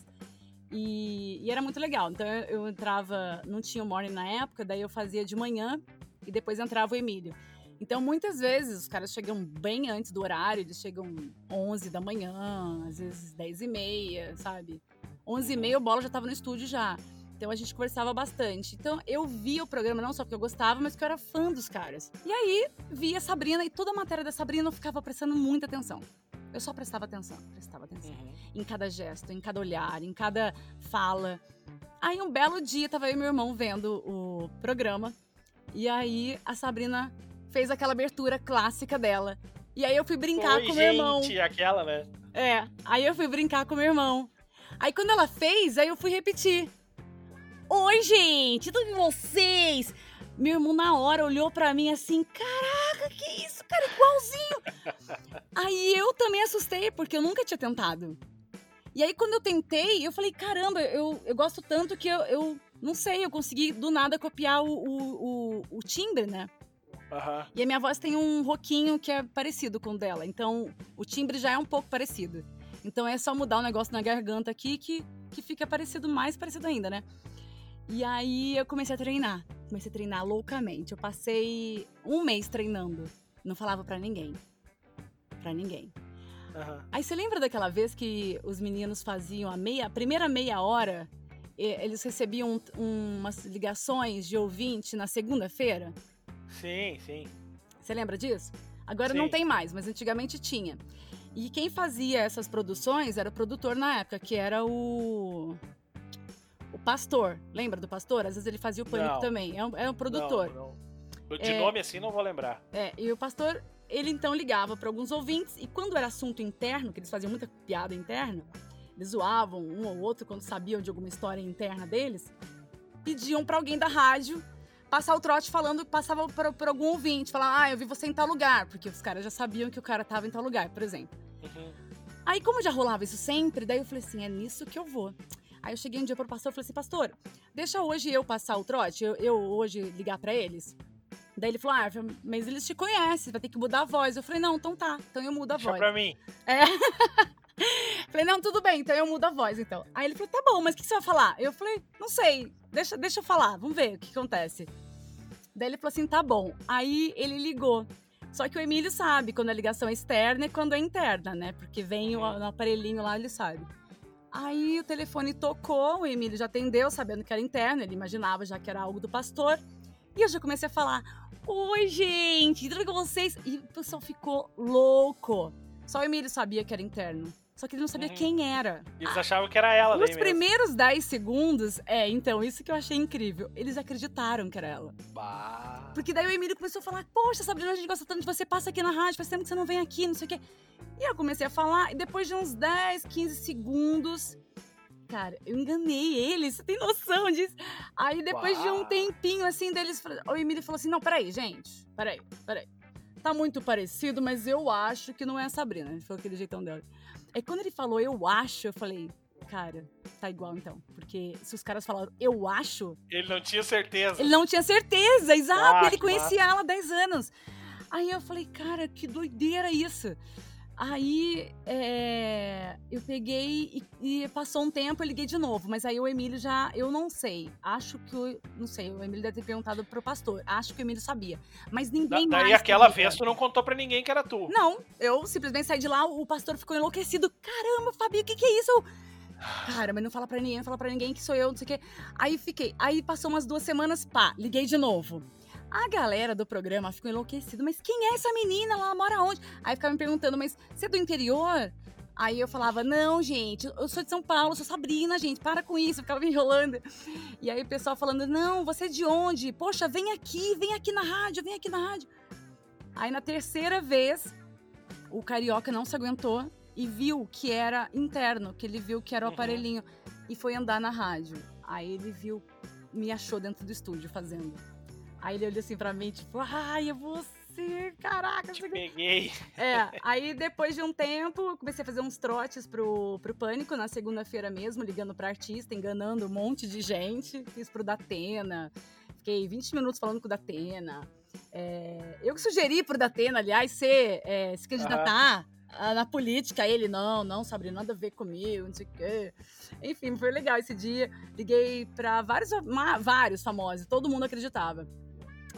E, e era muito legal. Então eu, eu entrava, não tinha o morning na época, daí eu fazia de manhã e depois entrava o Emílio. Então, muitas vezes, os caras chegam bem antes do horário, eles chegam 11 da manhã, às vezes 10 e meia, sabe? 11 e meia o Bola já estava no estúdio já. Então a gente conversava bastante. Então eu via o programa não só porque eu gostava, mas porque eu era fã dos caras. E aí via a Sabrina e toda a matéria da Sabrina eu ficava prestando muita atenção. Eu só prestava atenção, prestava atenção. Uhum. Em cada gesto, em cada olhar, em cada fala. Aí um belo dia tava eu e meu irmão vendo o programa. E aí a Sabrina fez aquela abertura clássica dela. E aí eu fui brincar Oi, com meu irmão. aquela, né? É, aí eu fui brincar com meu irmão. Aí quando ela fez, aí eu fui repetir. Oi, gente, tudo bem vocês? Meu irmão na hora olhou para mim assim, caraca, que isso, cara, igualzinho. aí eu também assustei, porque eu nunca tinha tentado. E aí quando eu tentei, eu falei, caramba, eu, eu gosto tanto que eu, eu não sei, eu consegui do nada copiar o, o, o, o timbre, né? Uhum. E a minha voz tem um roquinho que é parecido com o dela. Então, o timbre já é um pouco parecido. Então, é só mudar o um negócio na garganta aqui que, que fica parecido, mais parecido ainda, né? E aí, eu comecei a treinar. Comecei a treinar loucamente. Eu passei um mês treinando. Não falava para ninguém. para ninguém. Uhum. Aí, você lembra daquela vez que os meninos faziam a meia, a primeira meia hora eles recebiam um, umas ligações de ouvinte na segunda-feira? Sim, sim. Você lembra disso? Agora sim. não tem mais, mas antigamente tinha. E quem fazia essas produções era o produtor na época, que era o. O pastor. Lembra do pastor? Às vezes ele fazia o pânico não. também. É um, é um produtor. Não, não. De é, nome assim não vou lembrar. É, e o pastor, ele então ligava para alguns ouvintes, e quando era assunto interno, que eles faziam muita piada interna, eles zoavam um ou outro quando sabiam de alguma história interna deles, pediam para alguém da rádio passar o trote falando, passava por, por, algum ouvinte, falar, ah, eu vi você em tal lugar, porque os caras já sabiam que o cara tava em tal lugar, por exemplo. Uhum. Aí, como já rolava isso sempre, daí eu falei assim, é nisso que eu vou. Aí eu cheguei um dia pro pastor e falei assim, pastor, deixa hoje eu passar o trote, eu, eu hoje ligar para eles. Daí ele falou, ah, mas eles te conhecem, vai ter que mudar a voz. Eu falei, não, então tá, então eu mudo a deixa voz. pra mim. É. falei, não, tudo bem, então eu mudo a voz, então. Aí ele falou, tá bom, mas o que você vai falar? Eu falei, não sei, deixa, deixa eu falar, vamos ver o que acontece. Daí ele falou assim: tá bom. Aí ele ligou. Só que o Emílio sabe quando a ligação é externa e quando é interna, né? Porque vem o, o aparelhinho lá, ele sabe. Aí o telefone tocou, o Emílio já atendeu, sabendo que era interno, ele imaginava já que era algo do pastor. E eu já comecei a falar: Oi, gente, tudo com vocês? E o pessoal ficou louco. Só o Emílio sabia que era interno. Só que ele não sabia uhum. quem era. Eles achavam que era ela, Nos primeiros 10 segundos, é, então, isso que eu achei incrível. Eles acreditaram que era ela. Bah. Porque daí o Emílio começou a falar: Poxa, Sabrina, a gente gosta tanto de você, passa aqui na rádio, faz tempo que você não vem aqui, não sei o quê. E eu comecei a falar, e depois de uns 10, 15 segundos, cara, eu enganei eles, você tem noção disso? Aí depois Uau. de um tempinho assim deles, o Emílio falou assim: Não, peraí, gente, peraí, peraí. Tá muito parecido, mas eu acho que não é a Sabrina. Ele falou aquele jeitão dela. Aí quando ele falou eu acho, eu falei, cara, tá igual então. Porque se os caras falaram eu acho. Ele não tinha certeza. Ele não tinha certeza, exato. Ah, ele conhecia ela há 10 anos. Aí eu falei, cara, que doideira isso. Aí é, eu peguei e, e, passou um tempo, eu liguei de novo, mas aí o Emílio já, eu não sei, acho que, o, não sei, o Emílio deve ter perguntado pro pastor, acho que o Emílio sabia, mas ninguém da, mais. Daí aquela vez tu não contou pra ninguém que era tu. Não, eu simplesmente saí de lá, o pastor ficou enlouquecido, caramba, Fabi, o que que é isso? cara, mas não fala pra ninguém, não fala pra ninguém que sou eu, não sei o quê. Aí fiquei, aí passou umas duas semanas, pá, liguei de novo. A galera do programa ficou enlouquecida. Mas quem é essa menina? Ela mora onde? Aí ficava me perguntando, mas você é do interior? Aí eu falava, não, gente, eu sou de São Paulo, sou Sabrina, gente, para com isso, eu ficava me enrolando. E aí o pessoal falando, não, você é de onde? Poxa, vem aqui, vem aqui na rádio, vem aqui na rádio. Aí na terceira vez, o carioca não se aguentou e viu que era interno, que ele viu que era o Uhum. aparelhinho e foi andar na rádio. Aí ele viu, me achou dentro do estúdio fazendo. Aí ele olhou assim pra mim, tipo, ai, é você, caraca, Te você peguei. é, aí depois de um tempo, comecei a fazer uns trotes pro, pro Pânico na segunda-feira mesmo, ligando pra artista, enganando um monte de gente. Fiz pro Datena, fiquei 20 minutos falando com o Datena. É, eu que sugeri pro Datena, aliás, ser, é, se candidatar na política. Ele, não, não, Sabrina, nada a ver comigo, não sei o quê. Enfim, foi legal esse dia. Liguei pra vários, vários famosos, todo mundo acreditava.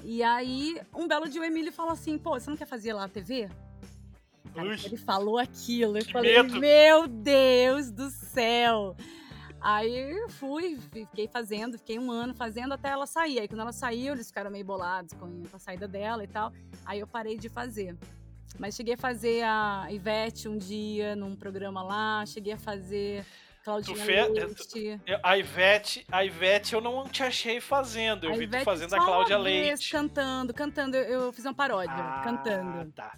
E aí, um belo dia o Emílio fala assim: pô, você não quer fazer lá a TV? Cara, ele falou aquilo. Eu Que falei, medo. meu Deus do céu. Aí eu fui, fiquei fazendo, fiquei um ano fazendo até ela sair. Aí quando ela saiu, eles ficaram meio bolados com a saída dela e tal. Aí eu parei de fazer. Mas cheguei a fazer a Ivete um dia num programa lá, cheguei a fazer Claudinha fez- Leite. A Ivete, a Ivete eu não te achei fazendo. Eu A vi tu Ivete fazendo só a Cláudia Leite. Cantando, cantando. Eu, eu fiz uma paródia, Ah, cantando. Tá.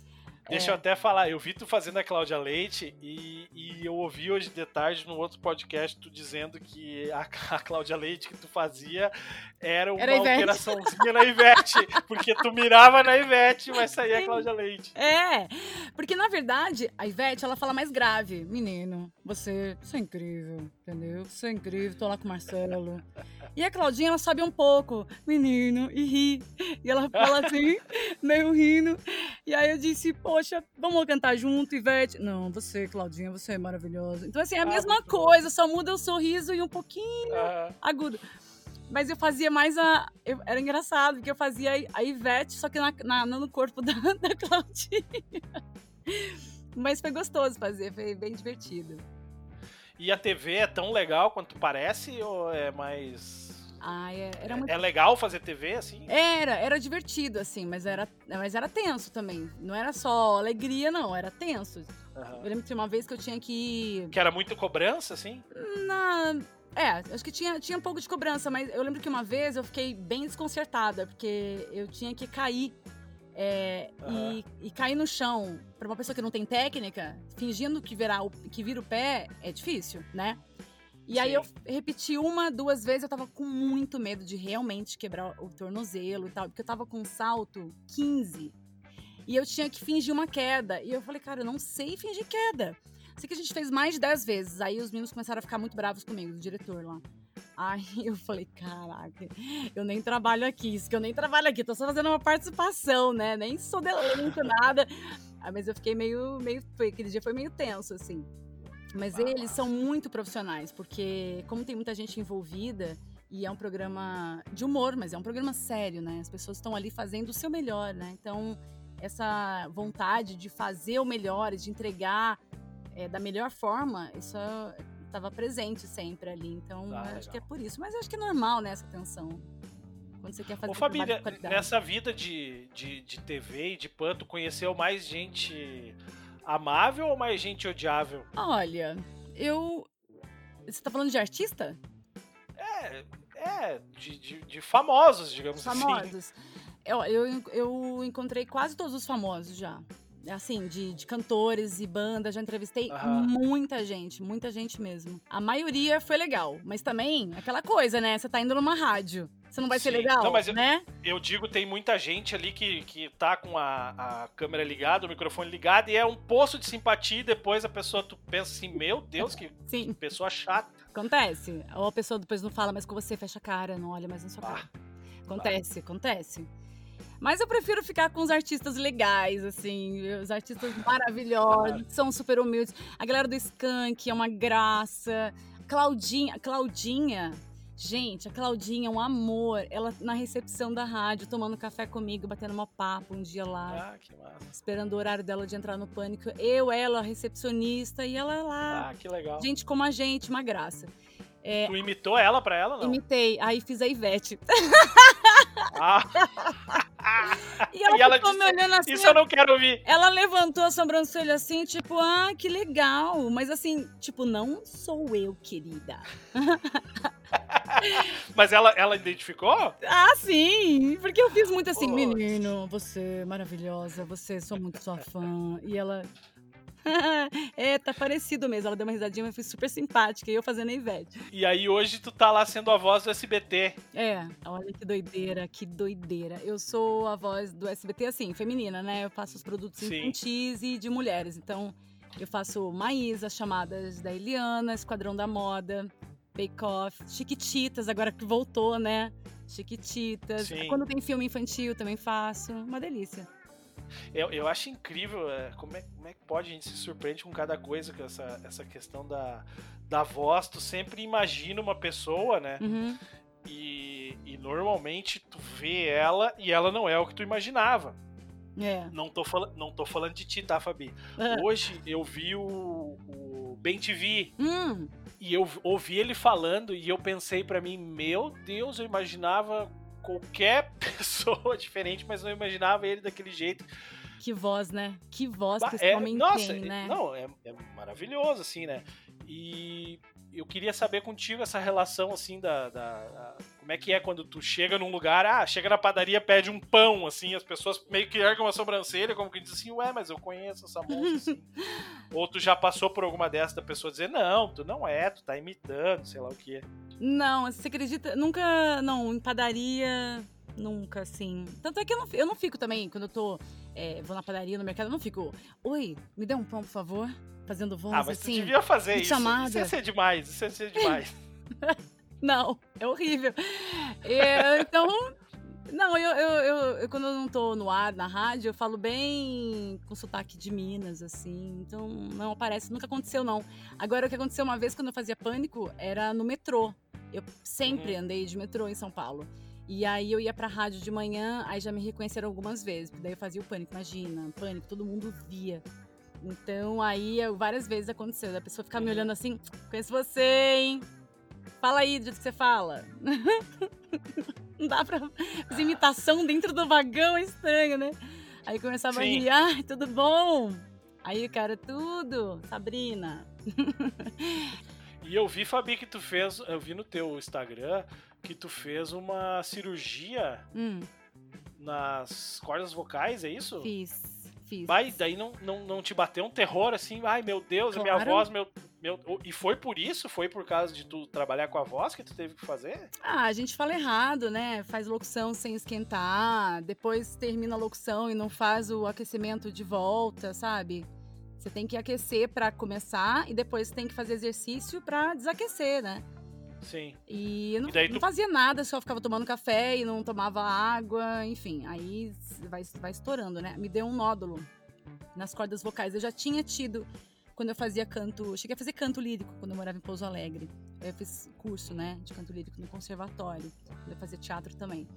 Deixa eu até falar, eu vi tu fazendo a Cláudia Leite e, e eu ouvi hoje de tarde no outro podcast tu dizendo que a, a Cláudia Leite que tu fazia era uma Era alteraçãozinha na Ivete, porque tu mirava na Ivete, mas saía a. Cláudia Leite. É, porque na verdade a Ivete ela fala mais grave. Menino, você, você é incrível, entendeu? Você é incrível, tô lá com o Marcelo. E a Claudinha ela sabe um pouco, menino, e ri. E ela fala assim, meio rindo. E aí eu disse, poxa, vamos cantar junto, Ivete? Não, você, Claudinha, você é maravilhosa. Então, assim, é a Ah, mesma muito bom. coisa, só muda o sorriso e um pouquinho Ah, agudo. Mas eu fazia mais a. eu- era engraçado, porque eu fazia a Ivete, só que na, na- no corpo da, da Claudinha. Mas foi gostoso fazer, foi bem divertido. e a TV é tão legal quanto parece ou é mais. Ah, é- era muito. É legal fazer TV assim? Era, era divertido, assim, mas era, mas era tenso também. Não era só alegria, não, era tenso. Aham. Eu lembro que tinha uma vez que eu tinha que ir Que era muita cobrança, assim? na. É, acho que tinha, tinha um pouco de cobrança, mas eu lembro que uma vez eu fiquei bem desconcertada, porque eu tinha que cair. é, e, e cair no chão pra uma pessoa que não tem técnica, fingindo que, virar o, que vira o pé, é difícil, né? E aí Sim. eu repeti uma, duas vezes, eu tava com muito medo de realmente quebrar o tornozelo e tal, porque eu tava com um salto 15. E eu tinha que fingir uma queda. E eu falei, cara, eu não sei fingir queda. Sei que a gente fez mais de 10 vezes. Aí os meninos começaram a ficar muito bravos comigo, o diretor lá. Aí eu falei, caraca, eu nem trabalho aqui, isso que eu nem trabalho aqui, tô só fazendo uma participação, né? Nem sou de elenco, nada. Ah, mas eu fiquei meio, meio. Aquele dia foi meio tenso, assim. Mas eles são muito profissionais, porque como tem muita gente envolvida, e é um programa de humor, mas é um programa sério, né? As pessoas estão ali fazendo o seu melhor, né? Então, essa vontade de fazer o melhor, e de entregar é, da melhor forma, isso estava presente sempre ali. Então, Ah, acho que é legal. por isso. Mas acho que é normal, né, essa tensão. Quando você quer fazer Ô, qualidade. nessa vida de, de, de TV e de PAN, tu conheceu mais gente amável ou mais gente odiável? Olha, eu... Você tá falando de artista? É, é de, de, de famosos, digamos assim. famosos. Eu, eu, eu encontrei quase todos os famosos já. Assim, de, de cantores e bandas, já entrevistei muita gente, muita gente mesmo. A maioria foi legal, mas também aquela coisa, né? Você tá indo numa rádio. Você não vai ser Sim. legal, Não, mas eu- né? Eu digo, tem muita gente ali que, que tá com a, a câmera ligada, o microfone ligado, e é um poço de simpatia, e depois a pessoa, tu pensa assim, meu Deus, que Sim, pessoa chata. acontece. Ou a pessoa depois não fala mais com você, fecha a cara, não olha mais na sua Ah, cara. Acontece, acontece. Mas eu prefiro ficar com os artistas legais, assim, os artistas maravilhosos, que são super humildes. A galera do Skank é uma graça. Claudinha, Claudinha, gente, a Claudinha é um amor. Ela na recepção da rádio, tomando café comigo, batendo uma papo um dia lá, Ah, que massa. esperando o horário dela de entrar no pânico. Eu, ela, a recepcionista, e ela lá. Ah, que legal. Gente como a gente, uma graça. Tu imitou ela pra ela, não? Imitei, aí fiz a Ivete. Ah, e ela, E ela ficou disse, me olhando assim. Isso eu não quero ouvir. Ela levantou a sobrancelha assim, tipo, ah, que legal. Mas assim, tipo, não sou eu, querida. Mas ela, ela identificou? Ah, sim! Porque eu fiz muito assim, Putz. menino, você é maravilhosa, você sou muito sua fã. E ela. é, tá parecido mesmo. Ela deu uma risadinha, mas foi super simpática. E eu fazendo a Ivete. E aí hoje tu tá lá sendo a voz do SBT. É, olha que doideira, que doideira. Eu sou a voz do SBT, assim, feminina, né? Eu faço os produtos Sim. infantis e de mulheres. Então, eu faço Maísa, chamadas da Eliana, Esquadrão da Moda, Bake Off, Chiquititas, agora que voltou, né? Chiquititas. Sim. Quando tem filme infantil, também faço. Uma delícia. Eu, eu acho incrível é, como, é, como é que pode a gente se surpreende com cada coisa, com essa, essa questão da, da voz. Tu sempre imagina uma pessoa, né? Uhum. E, e normalmente tu vê ela e ela não é o que tu imaginava. É. Não tô, fala, não tô falando de ti, tá, Fabi? Ah. Hoje eu vi o, o Ben TV Hum, e eu ouvi ele falando e eu pensei pra mim, meu Deus, eu imaginava qualquer pessoa diferente, mas não imaginava ele daquele jeito. que voz, né? Que voz que esse é, homem nossa, tem, né? não, é, é maravilhoso, assim, né? E eu queria saber contigo essa relação, assim, da- da- Como é que é quando tu chega num lugar, ah, chega na padaria, pede um pão, assim, as pessoas meio que ergam a sobrancelha, como que diz assim, ué, mas eu conheço essa moça, assim. Ou tu já passou por alguma dessas da pessoa dizer, não, tu não é, tu tá imitando, sei lá o que. Não, você acredita? Nunca, não, em padaria, nunca, assim. Tanto é que eu não, eu não fico também, quando eu tô, é, vou na padaria, no mercado, eu não fico, oi, me dê um pão, por favor, fazendo voz Ah, mas tu assim. devia fazer isso. chamada. Isso ia ser demais, isso ia ser demais. Não, é horrível. É, então, não, eu, eu, eu, eu, quando eu não tô no ar, na rádio, eu falo bem com sotaque de Minas, assim. Então, não aparece, nunca aconteceu, não. Agora, o que aconteceu uma vez quando eu fazia pânico era no metrô. Eu sempre Uhum. andei de metrô em São Paulo. E aí eu ia pra rádio de manhã, aí já me reconheceram algumas vezes. Daí eu fazia o pânico, imagina, pânico, todo mundo via. Então aí eu- várias vezes aconteceu, da pessoa ficar me Uhum. olhando assim, conheço você, hein? Fala aí do jeito que você fala. Não dá pra fazer imitação dentro do vagão, é estranho, né? Aí começava Sim. a rir, ai, tudo bom? Aí, cara, tudo, Sabrina. E eu vi, Fabi, que tu fez, eu vi no teu Instagram que tu fez uma cirurgia Hum, nas cordas vocais, é isso? fiz, fiz. Vai, daí não, não, não te bateu um terror assim, ai meu Deus, a minha Claro. voz, meu, meu. E foi por isso? Foi por causa de tu trabalhar com a voz que tu teve que fazer? Ah, a gente fala errado, né? Faz locução sem esquentar, depois termina a locução e não faz o aquecimento de volta, sabe? Você tem que aquecer pra começar e depois tem que fazer exercício pra desaquecer, né? Sim. E eu não, E não tu- fazia nada, só ficava tomando café e não tomava água, enfim, aí vai, vai estourando, né? Me deu um nódulo nas cordas vocais. Eu já tinha tido quando eu fazia canto, cheguei a fazer canto lírico quando eu morava em Pouso Alegre. Eu fiz curso, né, de canto lírico no conservatório, quando eu fazia teatro também.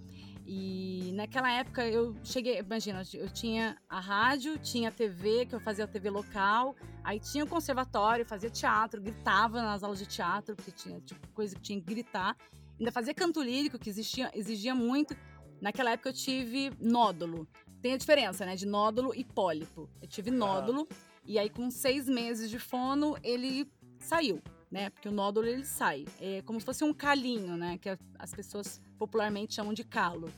E naquela época eu cheguei, imagina, eu tinha a rádio, tinha a TV, que eu fazia a TV local, aí tinha o conservatório, fazia teatro, gritava nas aulas de teatro, porque tinha tipo, coisa que tinha que gritar. Ainda fazia canto lírico, que existia, exigia muito. Naquela época eu tive nódulo. Tem a diferença, né, de nódulo e pólipo. Eu tive nódulo, e aí com seis meses de fono, ele saiu, né? Porque o nódulo, ele sai. É como se fosse um calinho, né? Que as pessoas popularmente chamam de calo.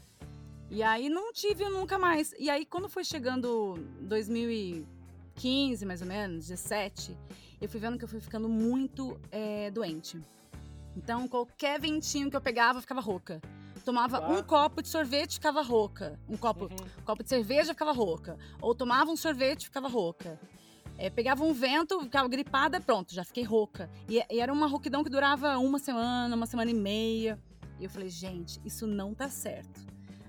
E aí não tive nunca mais. E aí quando foi chegando 2015, mais ou menos, 17, eu fui vendo que eu fui ficando muito é, doente. Então qualquer ventinho que eu pegava, eu ficava rouca. Tomava Bah. um copo de sorvete, ficava rouca. Um copo, Uhum. copo de cerveja, ficava rouca. Ou tomava um sorvete, ficava rouca. É, pegava um vento, ficava gripada, pronto, já fiquei rouca. E, e era uma rouquidão que durava uma semana, uma semana e meia. E eu falei, gente, isso não tá certo.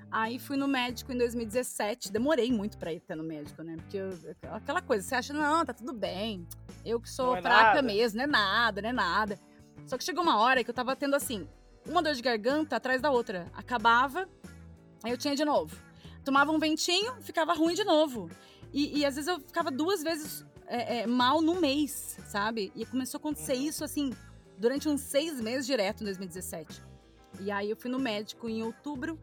Aí fui no médico em 2017, demorei muito pra ir até no médico, né? Porque eu- aquela coisa, você acha, não, tá tudo bem. Eu que sou Não é fraca nada. mesmo, não é nada, não é nada. Só que chegou uma hora que eu tava tendo assim, uma dor de garganta atrás da outra. Acabava, aí eu tinha de novo. Tomava um ventinho, ficava ruim de novo. E, e às vezes eu ficava duas vezes é, é, mal no mês, sabe? E começou a acontecer isso, assim, durante uns seis meses direto em 2017. E aí eu fui no médico em outubro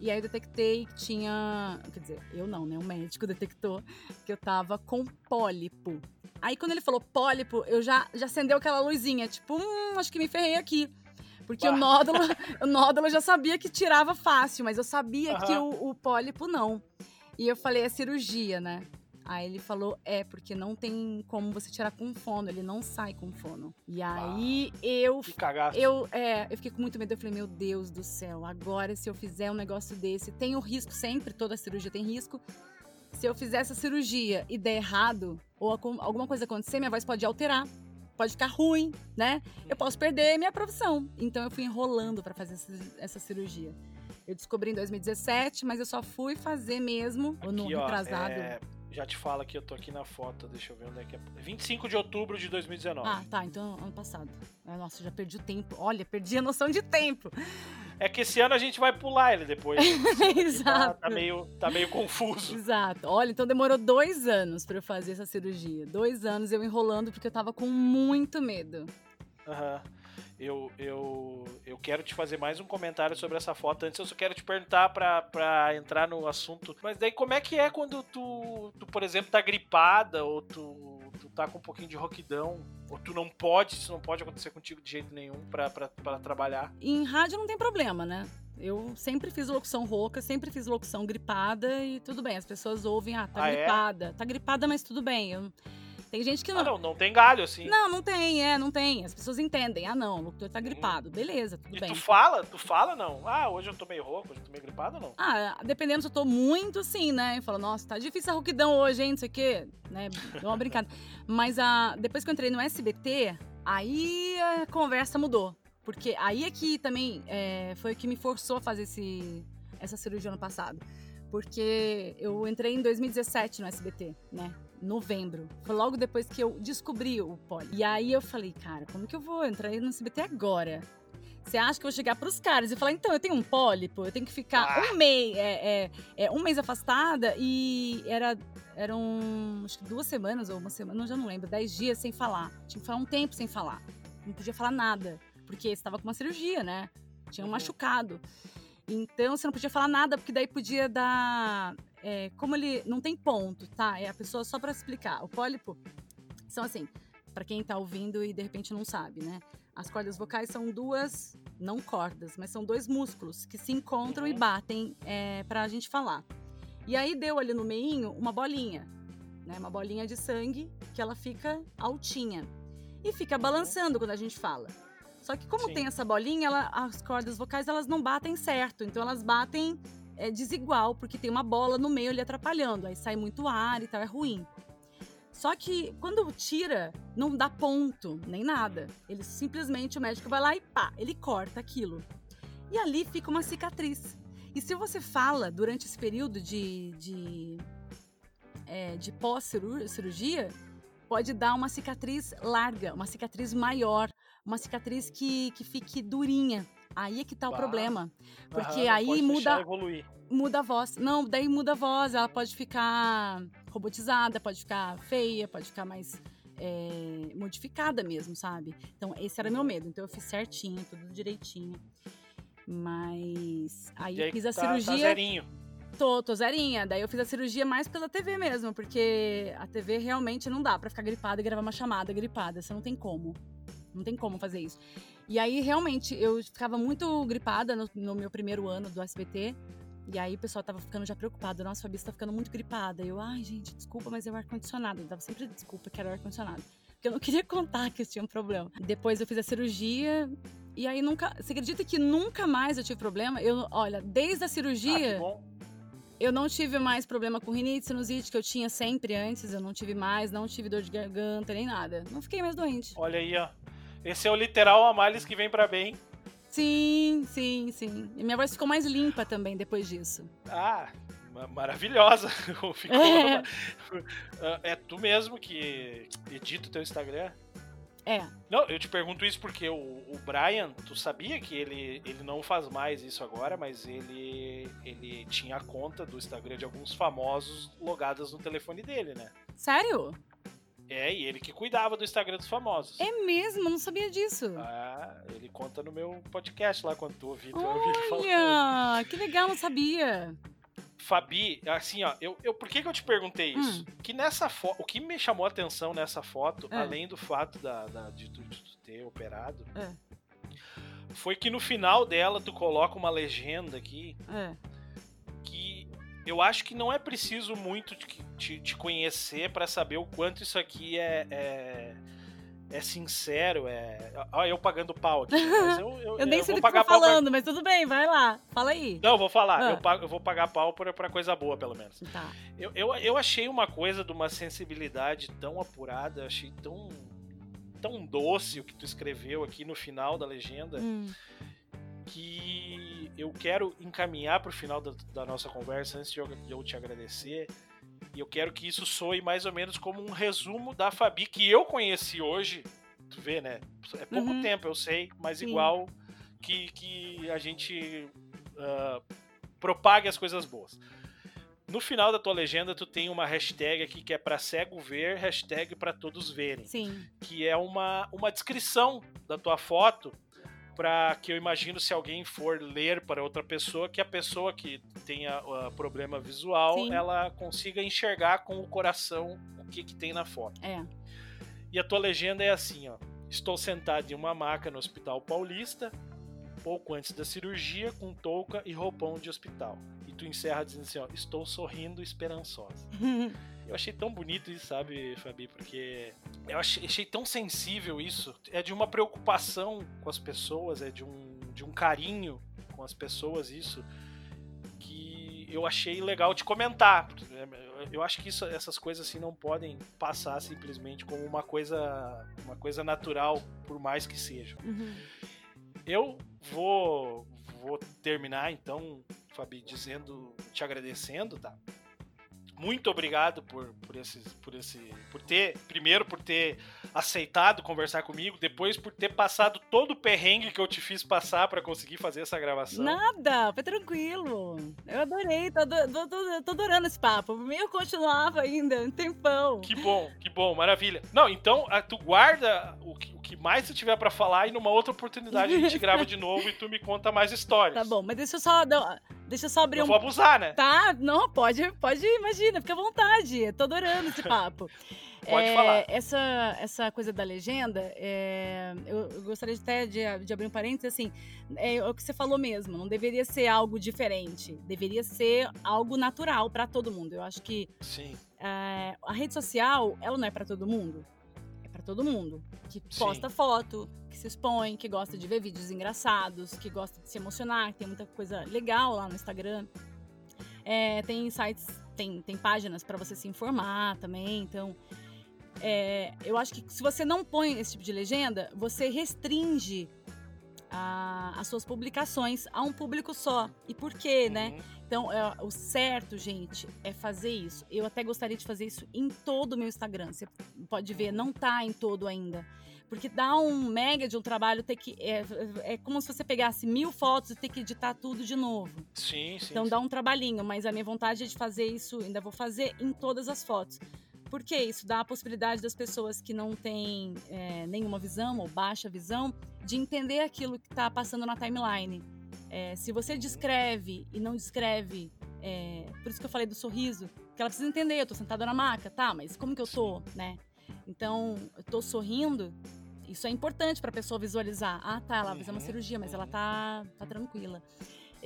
E aí eu detectei que tinha. Quer dizer, eu não, né? O médico detectou que eu tava com pólipo. Aí quando ele falou pólipo, eu já, já acendeu aquela luzinha, tipo, hum, acho que me ferrei aqui. Porque bah. o nódulo, o nódulo eu já sabia que tirava fácil, mas eu sabia uhum. que o, o pólipo não. E eu falei, é cirurgia, né? Aí ele falou, é, porque não tem como você tirar com fono, ele não sai com fono. E aí ah, eu. Que cagaço. Eu, é, eu fiquei com muito medo. Eu falei, meu Deus do céu, agora se eu fizer um negócio desse, tem o risco sempre, toda cirurgia tem risco. Se eu fizer essa cirurgia e der errado, ou alguma coisa acontecer, minha voz pode alterar pode ficar ruim, né? Eu posso perder minha profissão. Então eu fui enrolando para fazer essa, cirurgia. Eu descobri em 2017, mas eu só fui fazer mesmo Aqui, no retrasado. Ó, é já te fala que eu tô aqui na foto, deixa eu ver onde é que é. 25 de outubro de 2019. Ah, tá, então ano passado. Nossa, já perdi o tempo. Olha, perdi a noção de tempo. É que esse ano a gente vai pular ele depois. Exato. Tá, tá, meio, tá meio confuso. Exato. Olha, então demorou dois anos para eu fazer essa cirurgia. Dois anos eu enrolando porque eu tava com muito medo. Aham. Uhum eu, eu, eu quero te fazer mais um comentário sobre essa foto. Antes eu só quero te perguntar pra entrar no assunto. Mas daí como é que é quando tu, tu por exemplo, tá gripada ou tu, tu tá com um pouquinho de roquidão? Ou tu não pode, isso não pode acontecer contigo de jeito nenhum pra trabalhar? Em rádio não tem problema, né? Eu sempre fiz locução rouca, sempre fiz locução gripada e tudo bem. As pessoas ouvem, ah, tá ah, é? gripada. É? Tá gripada, mas tudo bem. Eu tem gente que não. Ah, não, não tem galho, assim. Não, não tem, é, não tem. As pessoas entendem. Ah, não, o locutor tá gripado. Beleza, tudo e bem. tu fala? Tu fala, não? Ah, hoje eu tô meio rouco, hoje eu tô meio gripado, não? Ah, dependendo se eu tô muito, sim, né? Eu falo, nossa, tá difícil a rouquidão hoje, hein, não sei o quê. Né? Dá uma brincada. Mas a, depois que eu entrei no SBT, aí a conversa mudou. Porque aí é que também é, foi o que me forçou a fazer esse, essa cirurgia ano passado. Porque eu entrei em 2017 no SBT, né? Novembro. Foi logo depois que eu descobri o poli. E aí eu falei, cara, como que eu vou entrar no CBT agora? Você acha que eu vou chegar pros caras e falar, então, eu tenho um pólipo, eu tenho que ficar ah. um mês, é, é, é, um mês afastada e era, eram acho que duas semanas ou uma semana, não, já não lembro, dez dias sem falar. Tinha que falar um tempo sem falar. Não podia falar nada, porque você estava com uma cirurgia, né? Tinha um uhum. machucado. Então você não podia falar nada, porque daí podia dar é, como ele não tem ponto, tá? É a pessoa só para explicar. O pólipo são assim, para quem tá ouvindo e de repente não sabe, né? As cordas vocais são duas, não cordas, mas são dois músculos que se encontram e batem é, para a gente falar. E aí deu ali no meio uma bolinha, né? Uma bolinha de sangue que ela fica altinha e fica balançando quando a gente fala. Só que como Sim. tem essa bolinha, ela, as cordas vocais elas não batem certo, então elas batem é desigual, porque tem uma bola no meio ali atrapalhando, aí sai muito ar e tal, é ruim. Só que quando tira, não dá ponto, nem nada. Ele simplesmente, o médico vai lá e pá, ele corta aquilo. E ali fica uma cicatriz. E se você fala durante esse período de, de, é, de pós-cirurgia, pode dar uma cicatriz larga, uma cicatriz maior, uma cicatriz que, que fique durinha. Aí é que tá bah. o problema. Porque Aham, aí muda. Muda a voz. Não, daí muda a voz. Ela pode ficar robotizada, pode ficar feia, pode ficar mais é, modificada mesmo, sabe? Então, esse era meu uhum. medo. Então, eu fiz certinho, tudo direitinho. Mas aí, aí eu fiz a tá, cirurgia. Tá zerinho. Tô, tô zerinha. Daí eu fiz a cirurgia mais pela TV mesmo, porque a TV realmente não dá para ficar gripada e gravar uma chamada gripada. Você não tem como. Não tem como fazer isso. E aí, realmente, eu ficava muito gripada no, no meu primeiro ano do SBT. E aí o pessoal tava ficando já preocupado. Nossa, a Fabi tá ficando muito gripada. Eu, ai, gente, desculpa, mas é o ar-condicionado. Eu dava sempre desculpa que era o ar-condicionado. Porque eu não queria contar que eu tinha um problema. Depois eu fiz a cirurgia. E aí nunca. Você acredita que nunca mais eu tive problema? Eu, olha, desde a cirurgia. Ah, eu não tive mais problema com rinite, sinusite, que eu tinha sempre antes. Eu não tive mais, não tive dor de garganta, nem nada. Não fiquei mais doente. Olha aí, ó. Esse é o literal Amalis que vem para bem. Sim, sim, sim. E minha voz ficou mais limpa também depois disso. Ah, maravilhosa. Ficou é. é tu mesmo que edita o teu Instagram? É. Não, eu te pergunto isso porque o, o, Brian, tu sabia que ele, ele não faz mais isso agora, mas ele, ele tinha a conta do Instagram de alguns famosos logadas no telefone dele, né? Sério? É, e ele que cuidava do Instagram dos famosos. É mesmo? Não sabia disso. Ah, ele conta no meu podcast lá quando tu ouvi, tu Olha! Ah, que legal, não sabia. Fabi, assim, ó, eu, eu, por que, que eu te perguntei isso? Hum. Que nessa foto, o que me chamou a atenção nessa foto, é. além do fato da, da de, tu, de, tu ter operado, é. foi que no final dela tu coloca uma legenda aqui é. Eu acho que não é preciso muito te, te, te conhecer para saber o quanto isso aqui é, é é sincero, é. Olha, eu pagando pau aqui. Mas eu, eu, eu nem sei do que tá falando, pra... mas tudo bem, vai lá. Fala aí. Não, vou falar. Ah. Eu, pago, eu, vou pagar pau pra, pra coisa boa, pelo menos. Tá. Eu, eu, eu achei uma coisa de uma sensibilidade tão apurada, achei tão. tão doce o que tu escreveu aqui no final da legenda. Hum. Que eu quero encaminhar pro final da, da nossa conversa, antes de eu, de eu te agradecer e eu quero que isso soe mais ou menos como um resumo da Fabi que eu conheci hoje. Tu vê, né? É pouco uhum. tempo, eu sei, mas Sim. igual que, que a gente uh, propague as coisas boas. No final da tua legenda, tu tem uma hashtag aqui que é para cego ver, hashtag para todos verem. Sim. Que é uma, uma descrição da tua foto para que eu imagino se alguém for ler para outra pessoa, que a pessoa que tenha uh, problema visual, Sim. ela consiga enxergar com o coração o que, que tem na foto. É. E a tua legenda é assim, ó. Estou sentado em uma maca no Hospital Paulista, pouco antes da cirurgia, com touca e roupão de hospital. E tu encerra dizendo assim, ó, estou sorrindo esperançosa. Eu achei tão bonito isso, sabe, Fabi? Porque eu achei, achei, tão sensível isso. É de uma preocupação com as pessoas, é de um, de um carinho com as pessoas, isso. Que eu achei legal de comentar. Eu acho que isso, essas coisas assim não podem passar simplesmente como uma coisa, uma coisa natural, por mais que seja. Uhum. Eu vou, vou terminar então, Fabi, dizendo, te agradecendo, tá? Muito obrigado por, por, esse, por esse. Por ter. Primeiro por ter aceitado conversar comigo, depois por ter passado todo o perrengue que eu te fiz passar para conseguir fazer essa gravação. Nada, foi tranquilo. Eu adorei, tô, tô, tô, tô adorando esse papo. Por mim eu continuava ainda, um tempão. Que bom, que bom, maravilha. Não, então tu guarda o que, que mais tu tiver para falar e numa outra oportunidade a gente grava de novo e tu me conta mais histórias. Tá bom, mas deixa eu só. Deixa eu só abrir eu um. Vou abusar, né? Tá, não, pode, pode, imagina, fica à vontade. Tô adorando esse papo. Pode é, falar. Essa, essa coisa da legenda, é, eu, eu, gostaria até de, de, abrir um parênteses, assim, é, é o que você falou mesmo, não deveria ser algo diferente, deveria ser algo natural para todo mundo. Eu acho que Sim. É, a rede social, ela não é para todo mundo todo mundo. Que posta Sim. foto, que se expõe, que gosta de ver vídeos engraçados, que gosta de se emocionar, que tem muita coisa legal lá no Instagram. É, tem sites, tem, tem páginas para você se informar também. Então, é, eu acho que se você não põe esse tipo de legenda, você restringe a, as suas publicações a um público só. E por quê, né? uhum. né? Então, é, o certo, gente, é fazer isso. Eu até gostaria de fazer isso em todo o meu Instagram. Você pode ver, não tá em todo ainda. Porque dá um mega de um trabalho ter que. É, é como se você pegasse mil fotos e ter que editar tudo de novo. Sim, sim. Então sim. dá um trabalhinho, mas a minha vontade é de fazer isso, ainda vou fazer em todas as fotos. Porque isso dá a possibilidade das pessoas que não têm é, nenhuma visão ou baixa visão de entender aquilo que está passando na timeline. É, se você descreve e não descreve, é, por isso que eu falei do sorriso, que ela precisa entender, eu tô sentada na maca, tá, mas como que eu tô, né? Então, eu tô sorrindo, isso é importante para a pessoa visualizar. Ah, tá, ela vai fazer uma uhum, cirurgia, mas ela tá, tá tranquila.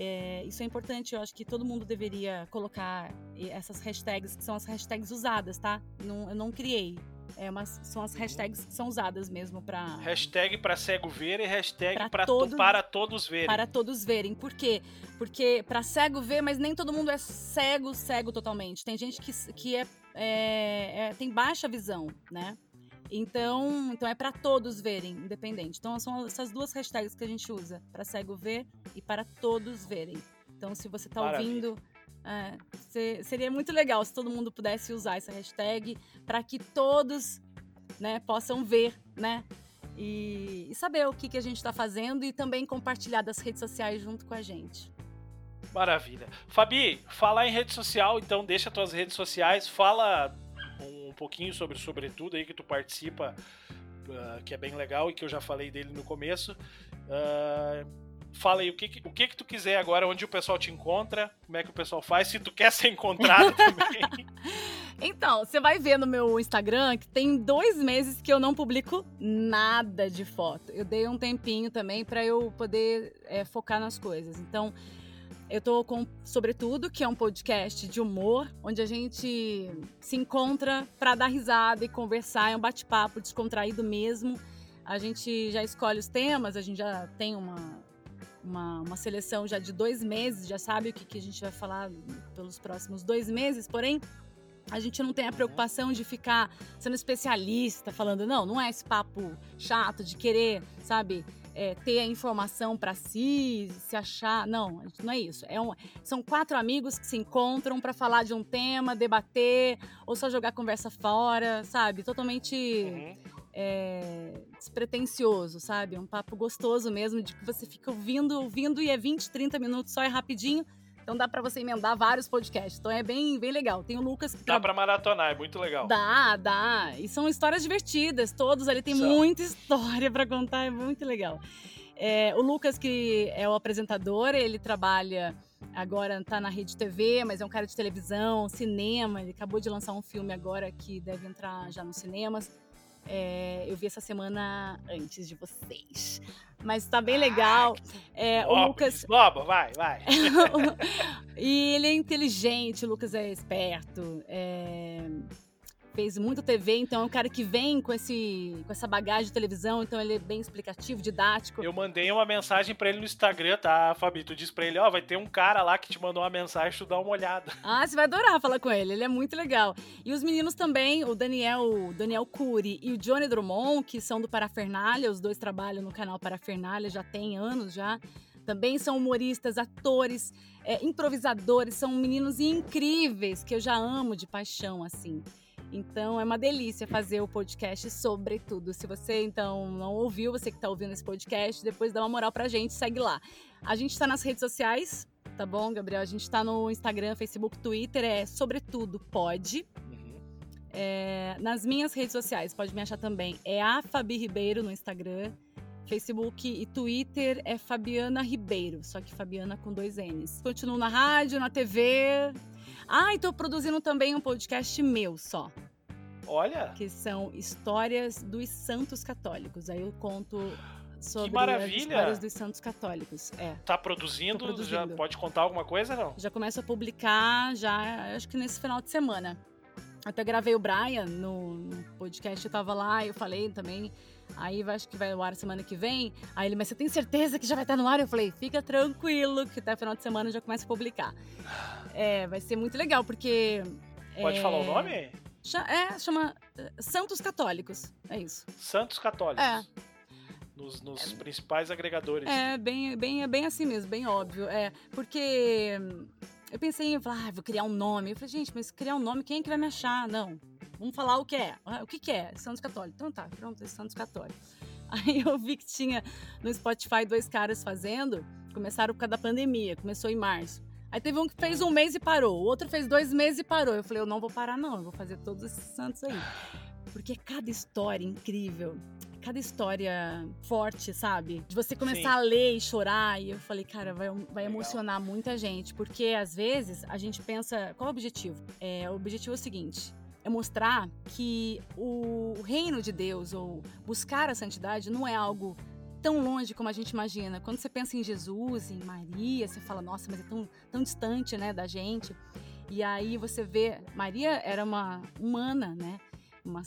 É, isso é importante, eu acho que todo mundo deveria colocar essas hashtags, que são as hashtags usadas, tá? Não, eu não criei, é umas, são as hashtags que são usadas mesmo para Hashtag para cego ver e hashtag para todo, para todos verem. Para todos verem. Por quê? Porque para cego ver, mas nem todo mundo é cego, cego totalmente. Tem gente que, que é, é, é tem baixa visão, né? Então, então é para todos verem, independente. Então são essas duas hashtags que a gente usa, para cego ver e para todos verem. Então, se você está ouvindo é, seria muito legal se todo mundo pudesse usar essa hashtag para que todos né, possam ver, né? E, e saber o que, que a gente está fazendo e também compartilhar das redes sociais junto com a gente. Maravilha. Fabi, falar em rede social, então deixa tuas redes sociais, fala pouquinho sobre Sobretudo aí que tu participa, uh, que é bem legal e que eu já falei dele no começo. Uh, Fala aí, o que, o que que tu quiser agora, onde o pessoal te encontra, como é que o pessoal faz, se tu quer ser encontrado também. Então, você vai ver no meu Instagram que tem dois meses que eu não publico nada de foto. Eu dei um tempinho também para eu poder é, focar nas coisas. Então, eu tô com Sobretudo, que é um podcast de humor, onde a gente se encontra para dar risada e conversar, é um bate-papo descontraído mesmo. A gente já escolhe os temas, a gente já tem uma, uma, uma seleção já de dois meses, já sabe o que, que a gente vai falar pelos próximos dois meses, porém a gente não tem a preocupação de ficar sendo especialista, falando, não, não é esse papo chato de querer, sabe, é, ter a informação para si, se achar. Não, não é isso. É um, são quatro amigos que se encontram para falar de um tema, debater, ou só jogar conversa fora, sabe? Totalmente. Uhum é, despretensioso, sabe? Um papo gostoso mesmo, de que você fica ouvindo, ouvindo e é 20, 30 minutos só, é rapidinho. Então dá para você emendar vários podcasts. Então é bem, bem legal. Tem o Lucas que. Dá tra... pra maratonar, é muito legal. Dá, dá. E são histórias divertidas, todos ali tem são. muita história para contar, é muito legal. É, o Lucas, que é o apresentador, ele trabalha agora tá na rede TV, mas é um cara de televisão, cinema. Ele acabou de lançar um filme agora que deve entrar já nos cinemas. É, eu vi essa semana antes de vocês. Mas tá bem legal. É, o Lucas. Lobo, vai, vai. e ele é inteligente, o Lucas é esperto. É fez muito TV, então é um cara que vem com, esse, com essa bagagem de televisão, então ele é bem explicativo, didático. Eu mandei uma mensagem para ele no Instagram, tá, Fabi? Tu disse pra ele, ó, oh, vai ter um cara lá que te mandou uma mensagem, tu dá uma olhada. Ah, você vai adorar falar com ele, ele é muito legal. E os meninos também, o Daniel, o Daniel Cury e o Johnny Drummond, que são do Parafernália, os dois trabalham no canal Parafernália já tem anos já também são humoristas, atores, é, improvisadores, são meninos incríveis que eu já amo de paixão, assim. Então é uma delícia fazer o podcast sobre tudo. Se você então não ouviu, você que está ouvindo esse podcast, depois dá uma moral pra gente, segue lá. A gente está nas redes sociais, tá bom, Gabriel? A gente está no Instagram, Facebook, Twitter, é sobretudo pode. Uhum. É, nas minhas redes sociais, pode me achar também. É a Fabi Ribeiro no Instagram. Facebook e Twitter é Fabiana Ribeiro, só que Fabiana com dois N's. Continuo na rádio, na TV, ah, e tô produzindo também um podcast meu só. Olha! Que são histórias dos santos católicos. Aí eu conto sobre que maravilha. as histórias dos santos católicos. É. Tá produzindo, produzindo, Já pode contar alguma coisa, não? Já começo a publicar, já acho que nesse final de semana. Até gravei o Brian no, no podcast, eu tava lá, eu falei também Aí acho que vai no ar semana que vem. Aí ele, mas você tem certeza que já vai estar no ar? Eu falei, fica tranquilo, que até final de semana já começa a publicar. É, vai ser muito legal, porque. Pode é, falar o nome? É, chama eh, Santos Católicos. É isso. Santos Católicos. É. Nos, nos é, principais agregadores. É, bem, bem, é bem assim mesmo, bem óbvio. É, porque eu pensei em falar, ah, vou criar um nome. Eu falei, gente, mas criar um nome, quem é que vai me achar? Não. Vamos falar o que é. Ah, o que, que é? Santos Católicos. Então tá, pronto, Santos Católicos. Aí eu vi que tinha no Spotify dois caras fazendo. Começaram por causa da pandemia, começou em março. Aí teve um que fez um mês e parou, o outro fez dois meses e parou. Eu falei, eu não vou parar, não, eu vou fazer todos esses santos aí. Porque cada história incrível, cada história forte, sabe? De você começar Sim. a ler e chorar. E eu falei, cara, vai, vai emocionar muita gente. Porque às vezes a gente pensa, qual é o objetivo? É, o objetivo é o seguinte: é mostrar que o reino de Deus ou buscar a santidade não é algo tão longe como a gente imagina. Quando você pensa em Jesus, em Maria, você fala, nossa, mas é tão, tão distante, né, da gente. E aí você vê, Maria era uma humana, né? Uma,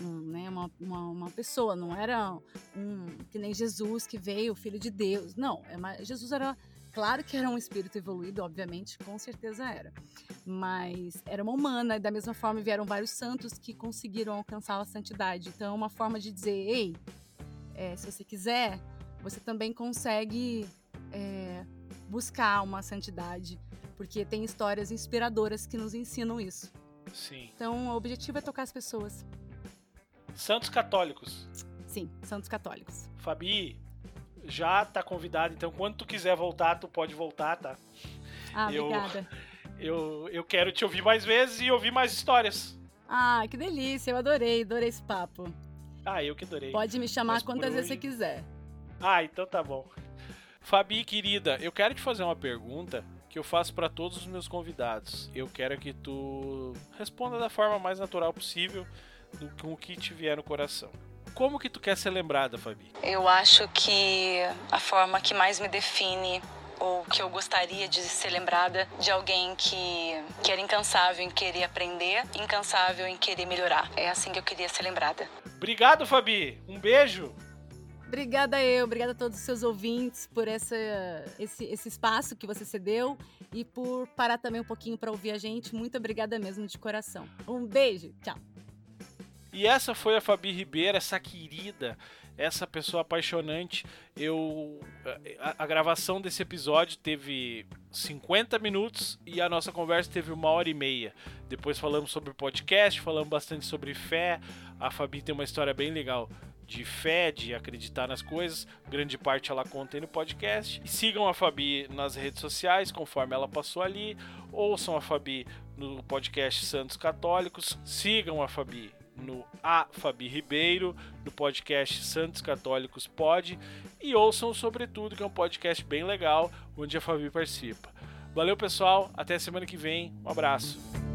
um, né, uma, uma, uma, pessoa, não era um que nem Jesus que veio, filho de Deus. Não, é, Jesus era Claro que era um espírito evoluído, obviamente, com certeza era. Mas era uma humana, e da mesma forma vieram vários santos que conseguiram alcançar a santidade. Então, é uma forma de dizer: ei, é, se você quiser, você também consegue é, buscar uma santidade, porque tem histórias inspiradoras que nos ensinam isso. Sim. Então, o objetivo é tocar as pessoas. Santos católicos. Sim, santos católicos. Fabi, já tá convidado, então quando tu quiser voltar, tu pode voltar, tá? Ah, eu, obrigada. Eu, eu quero te ouvir mais vezes e ouvir mais histórias. Ah, que delícia, eu adorei, adorei esse papo. Ah, eu que adorei. Pode me chamar Mas quantas vezes hoje... você quiser. Ah, então tá bom. Fabi, querida, eu quero te fazer uma pergunta que eu faço para todos os meus convidados. Eu quero que tu responda da forma mais natural possível, com o que te vier no coração. Como que tu quer ser lembrada, Fabi? Eu acho que a forma que mais me define ou que eu gostaria de ser lembrada de alguém que, que era incansável em querer aprender, incansável em querer melhorar. É assim que eu queria ser lembrada. Obrigado, Fabi. Um beijo. Obrigada eu, obrigada a todos os seus ouvintes por essa, esse, esse espaço que você cedeu e por parar também um pouquinho para ouvir a gente. Muito obrigada mesmo de coração. Um beijo, tchau. E essa foi a Fabi Ribeiro, essa querida, essa pessoa apaixonante. Eu a, a, gravação desse episódio teve 50 minutos e a nossa conversa teve uma hora e meia. Depois falamos sobre podcast, falamos bastante sobre fé. A Fabi tem uma história bem legal de fé, de acreditar nas coisas. Grande parte ela conta aí no podcast. E sigam a Fabi nas redes sociais, conforme ela passou ali. Ouçam a Fabi no podcast Santos Católicos. Sigam a Fabi no A Fabi Ribeiro, no podcast Santos Católicos Pod. E ouçam Sobretudo, que é um podcast bem legal, onde a Fabi participa. Valeu, pessoal. Até semana que vem. Um abraço.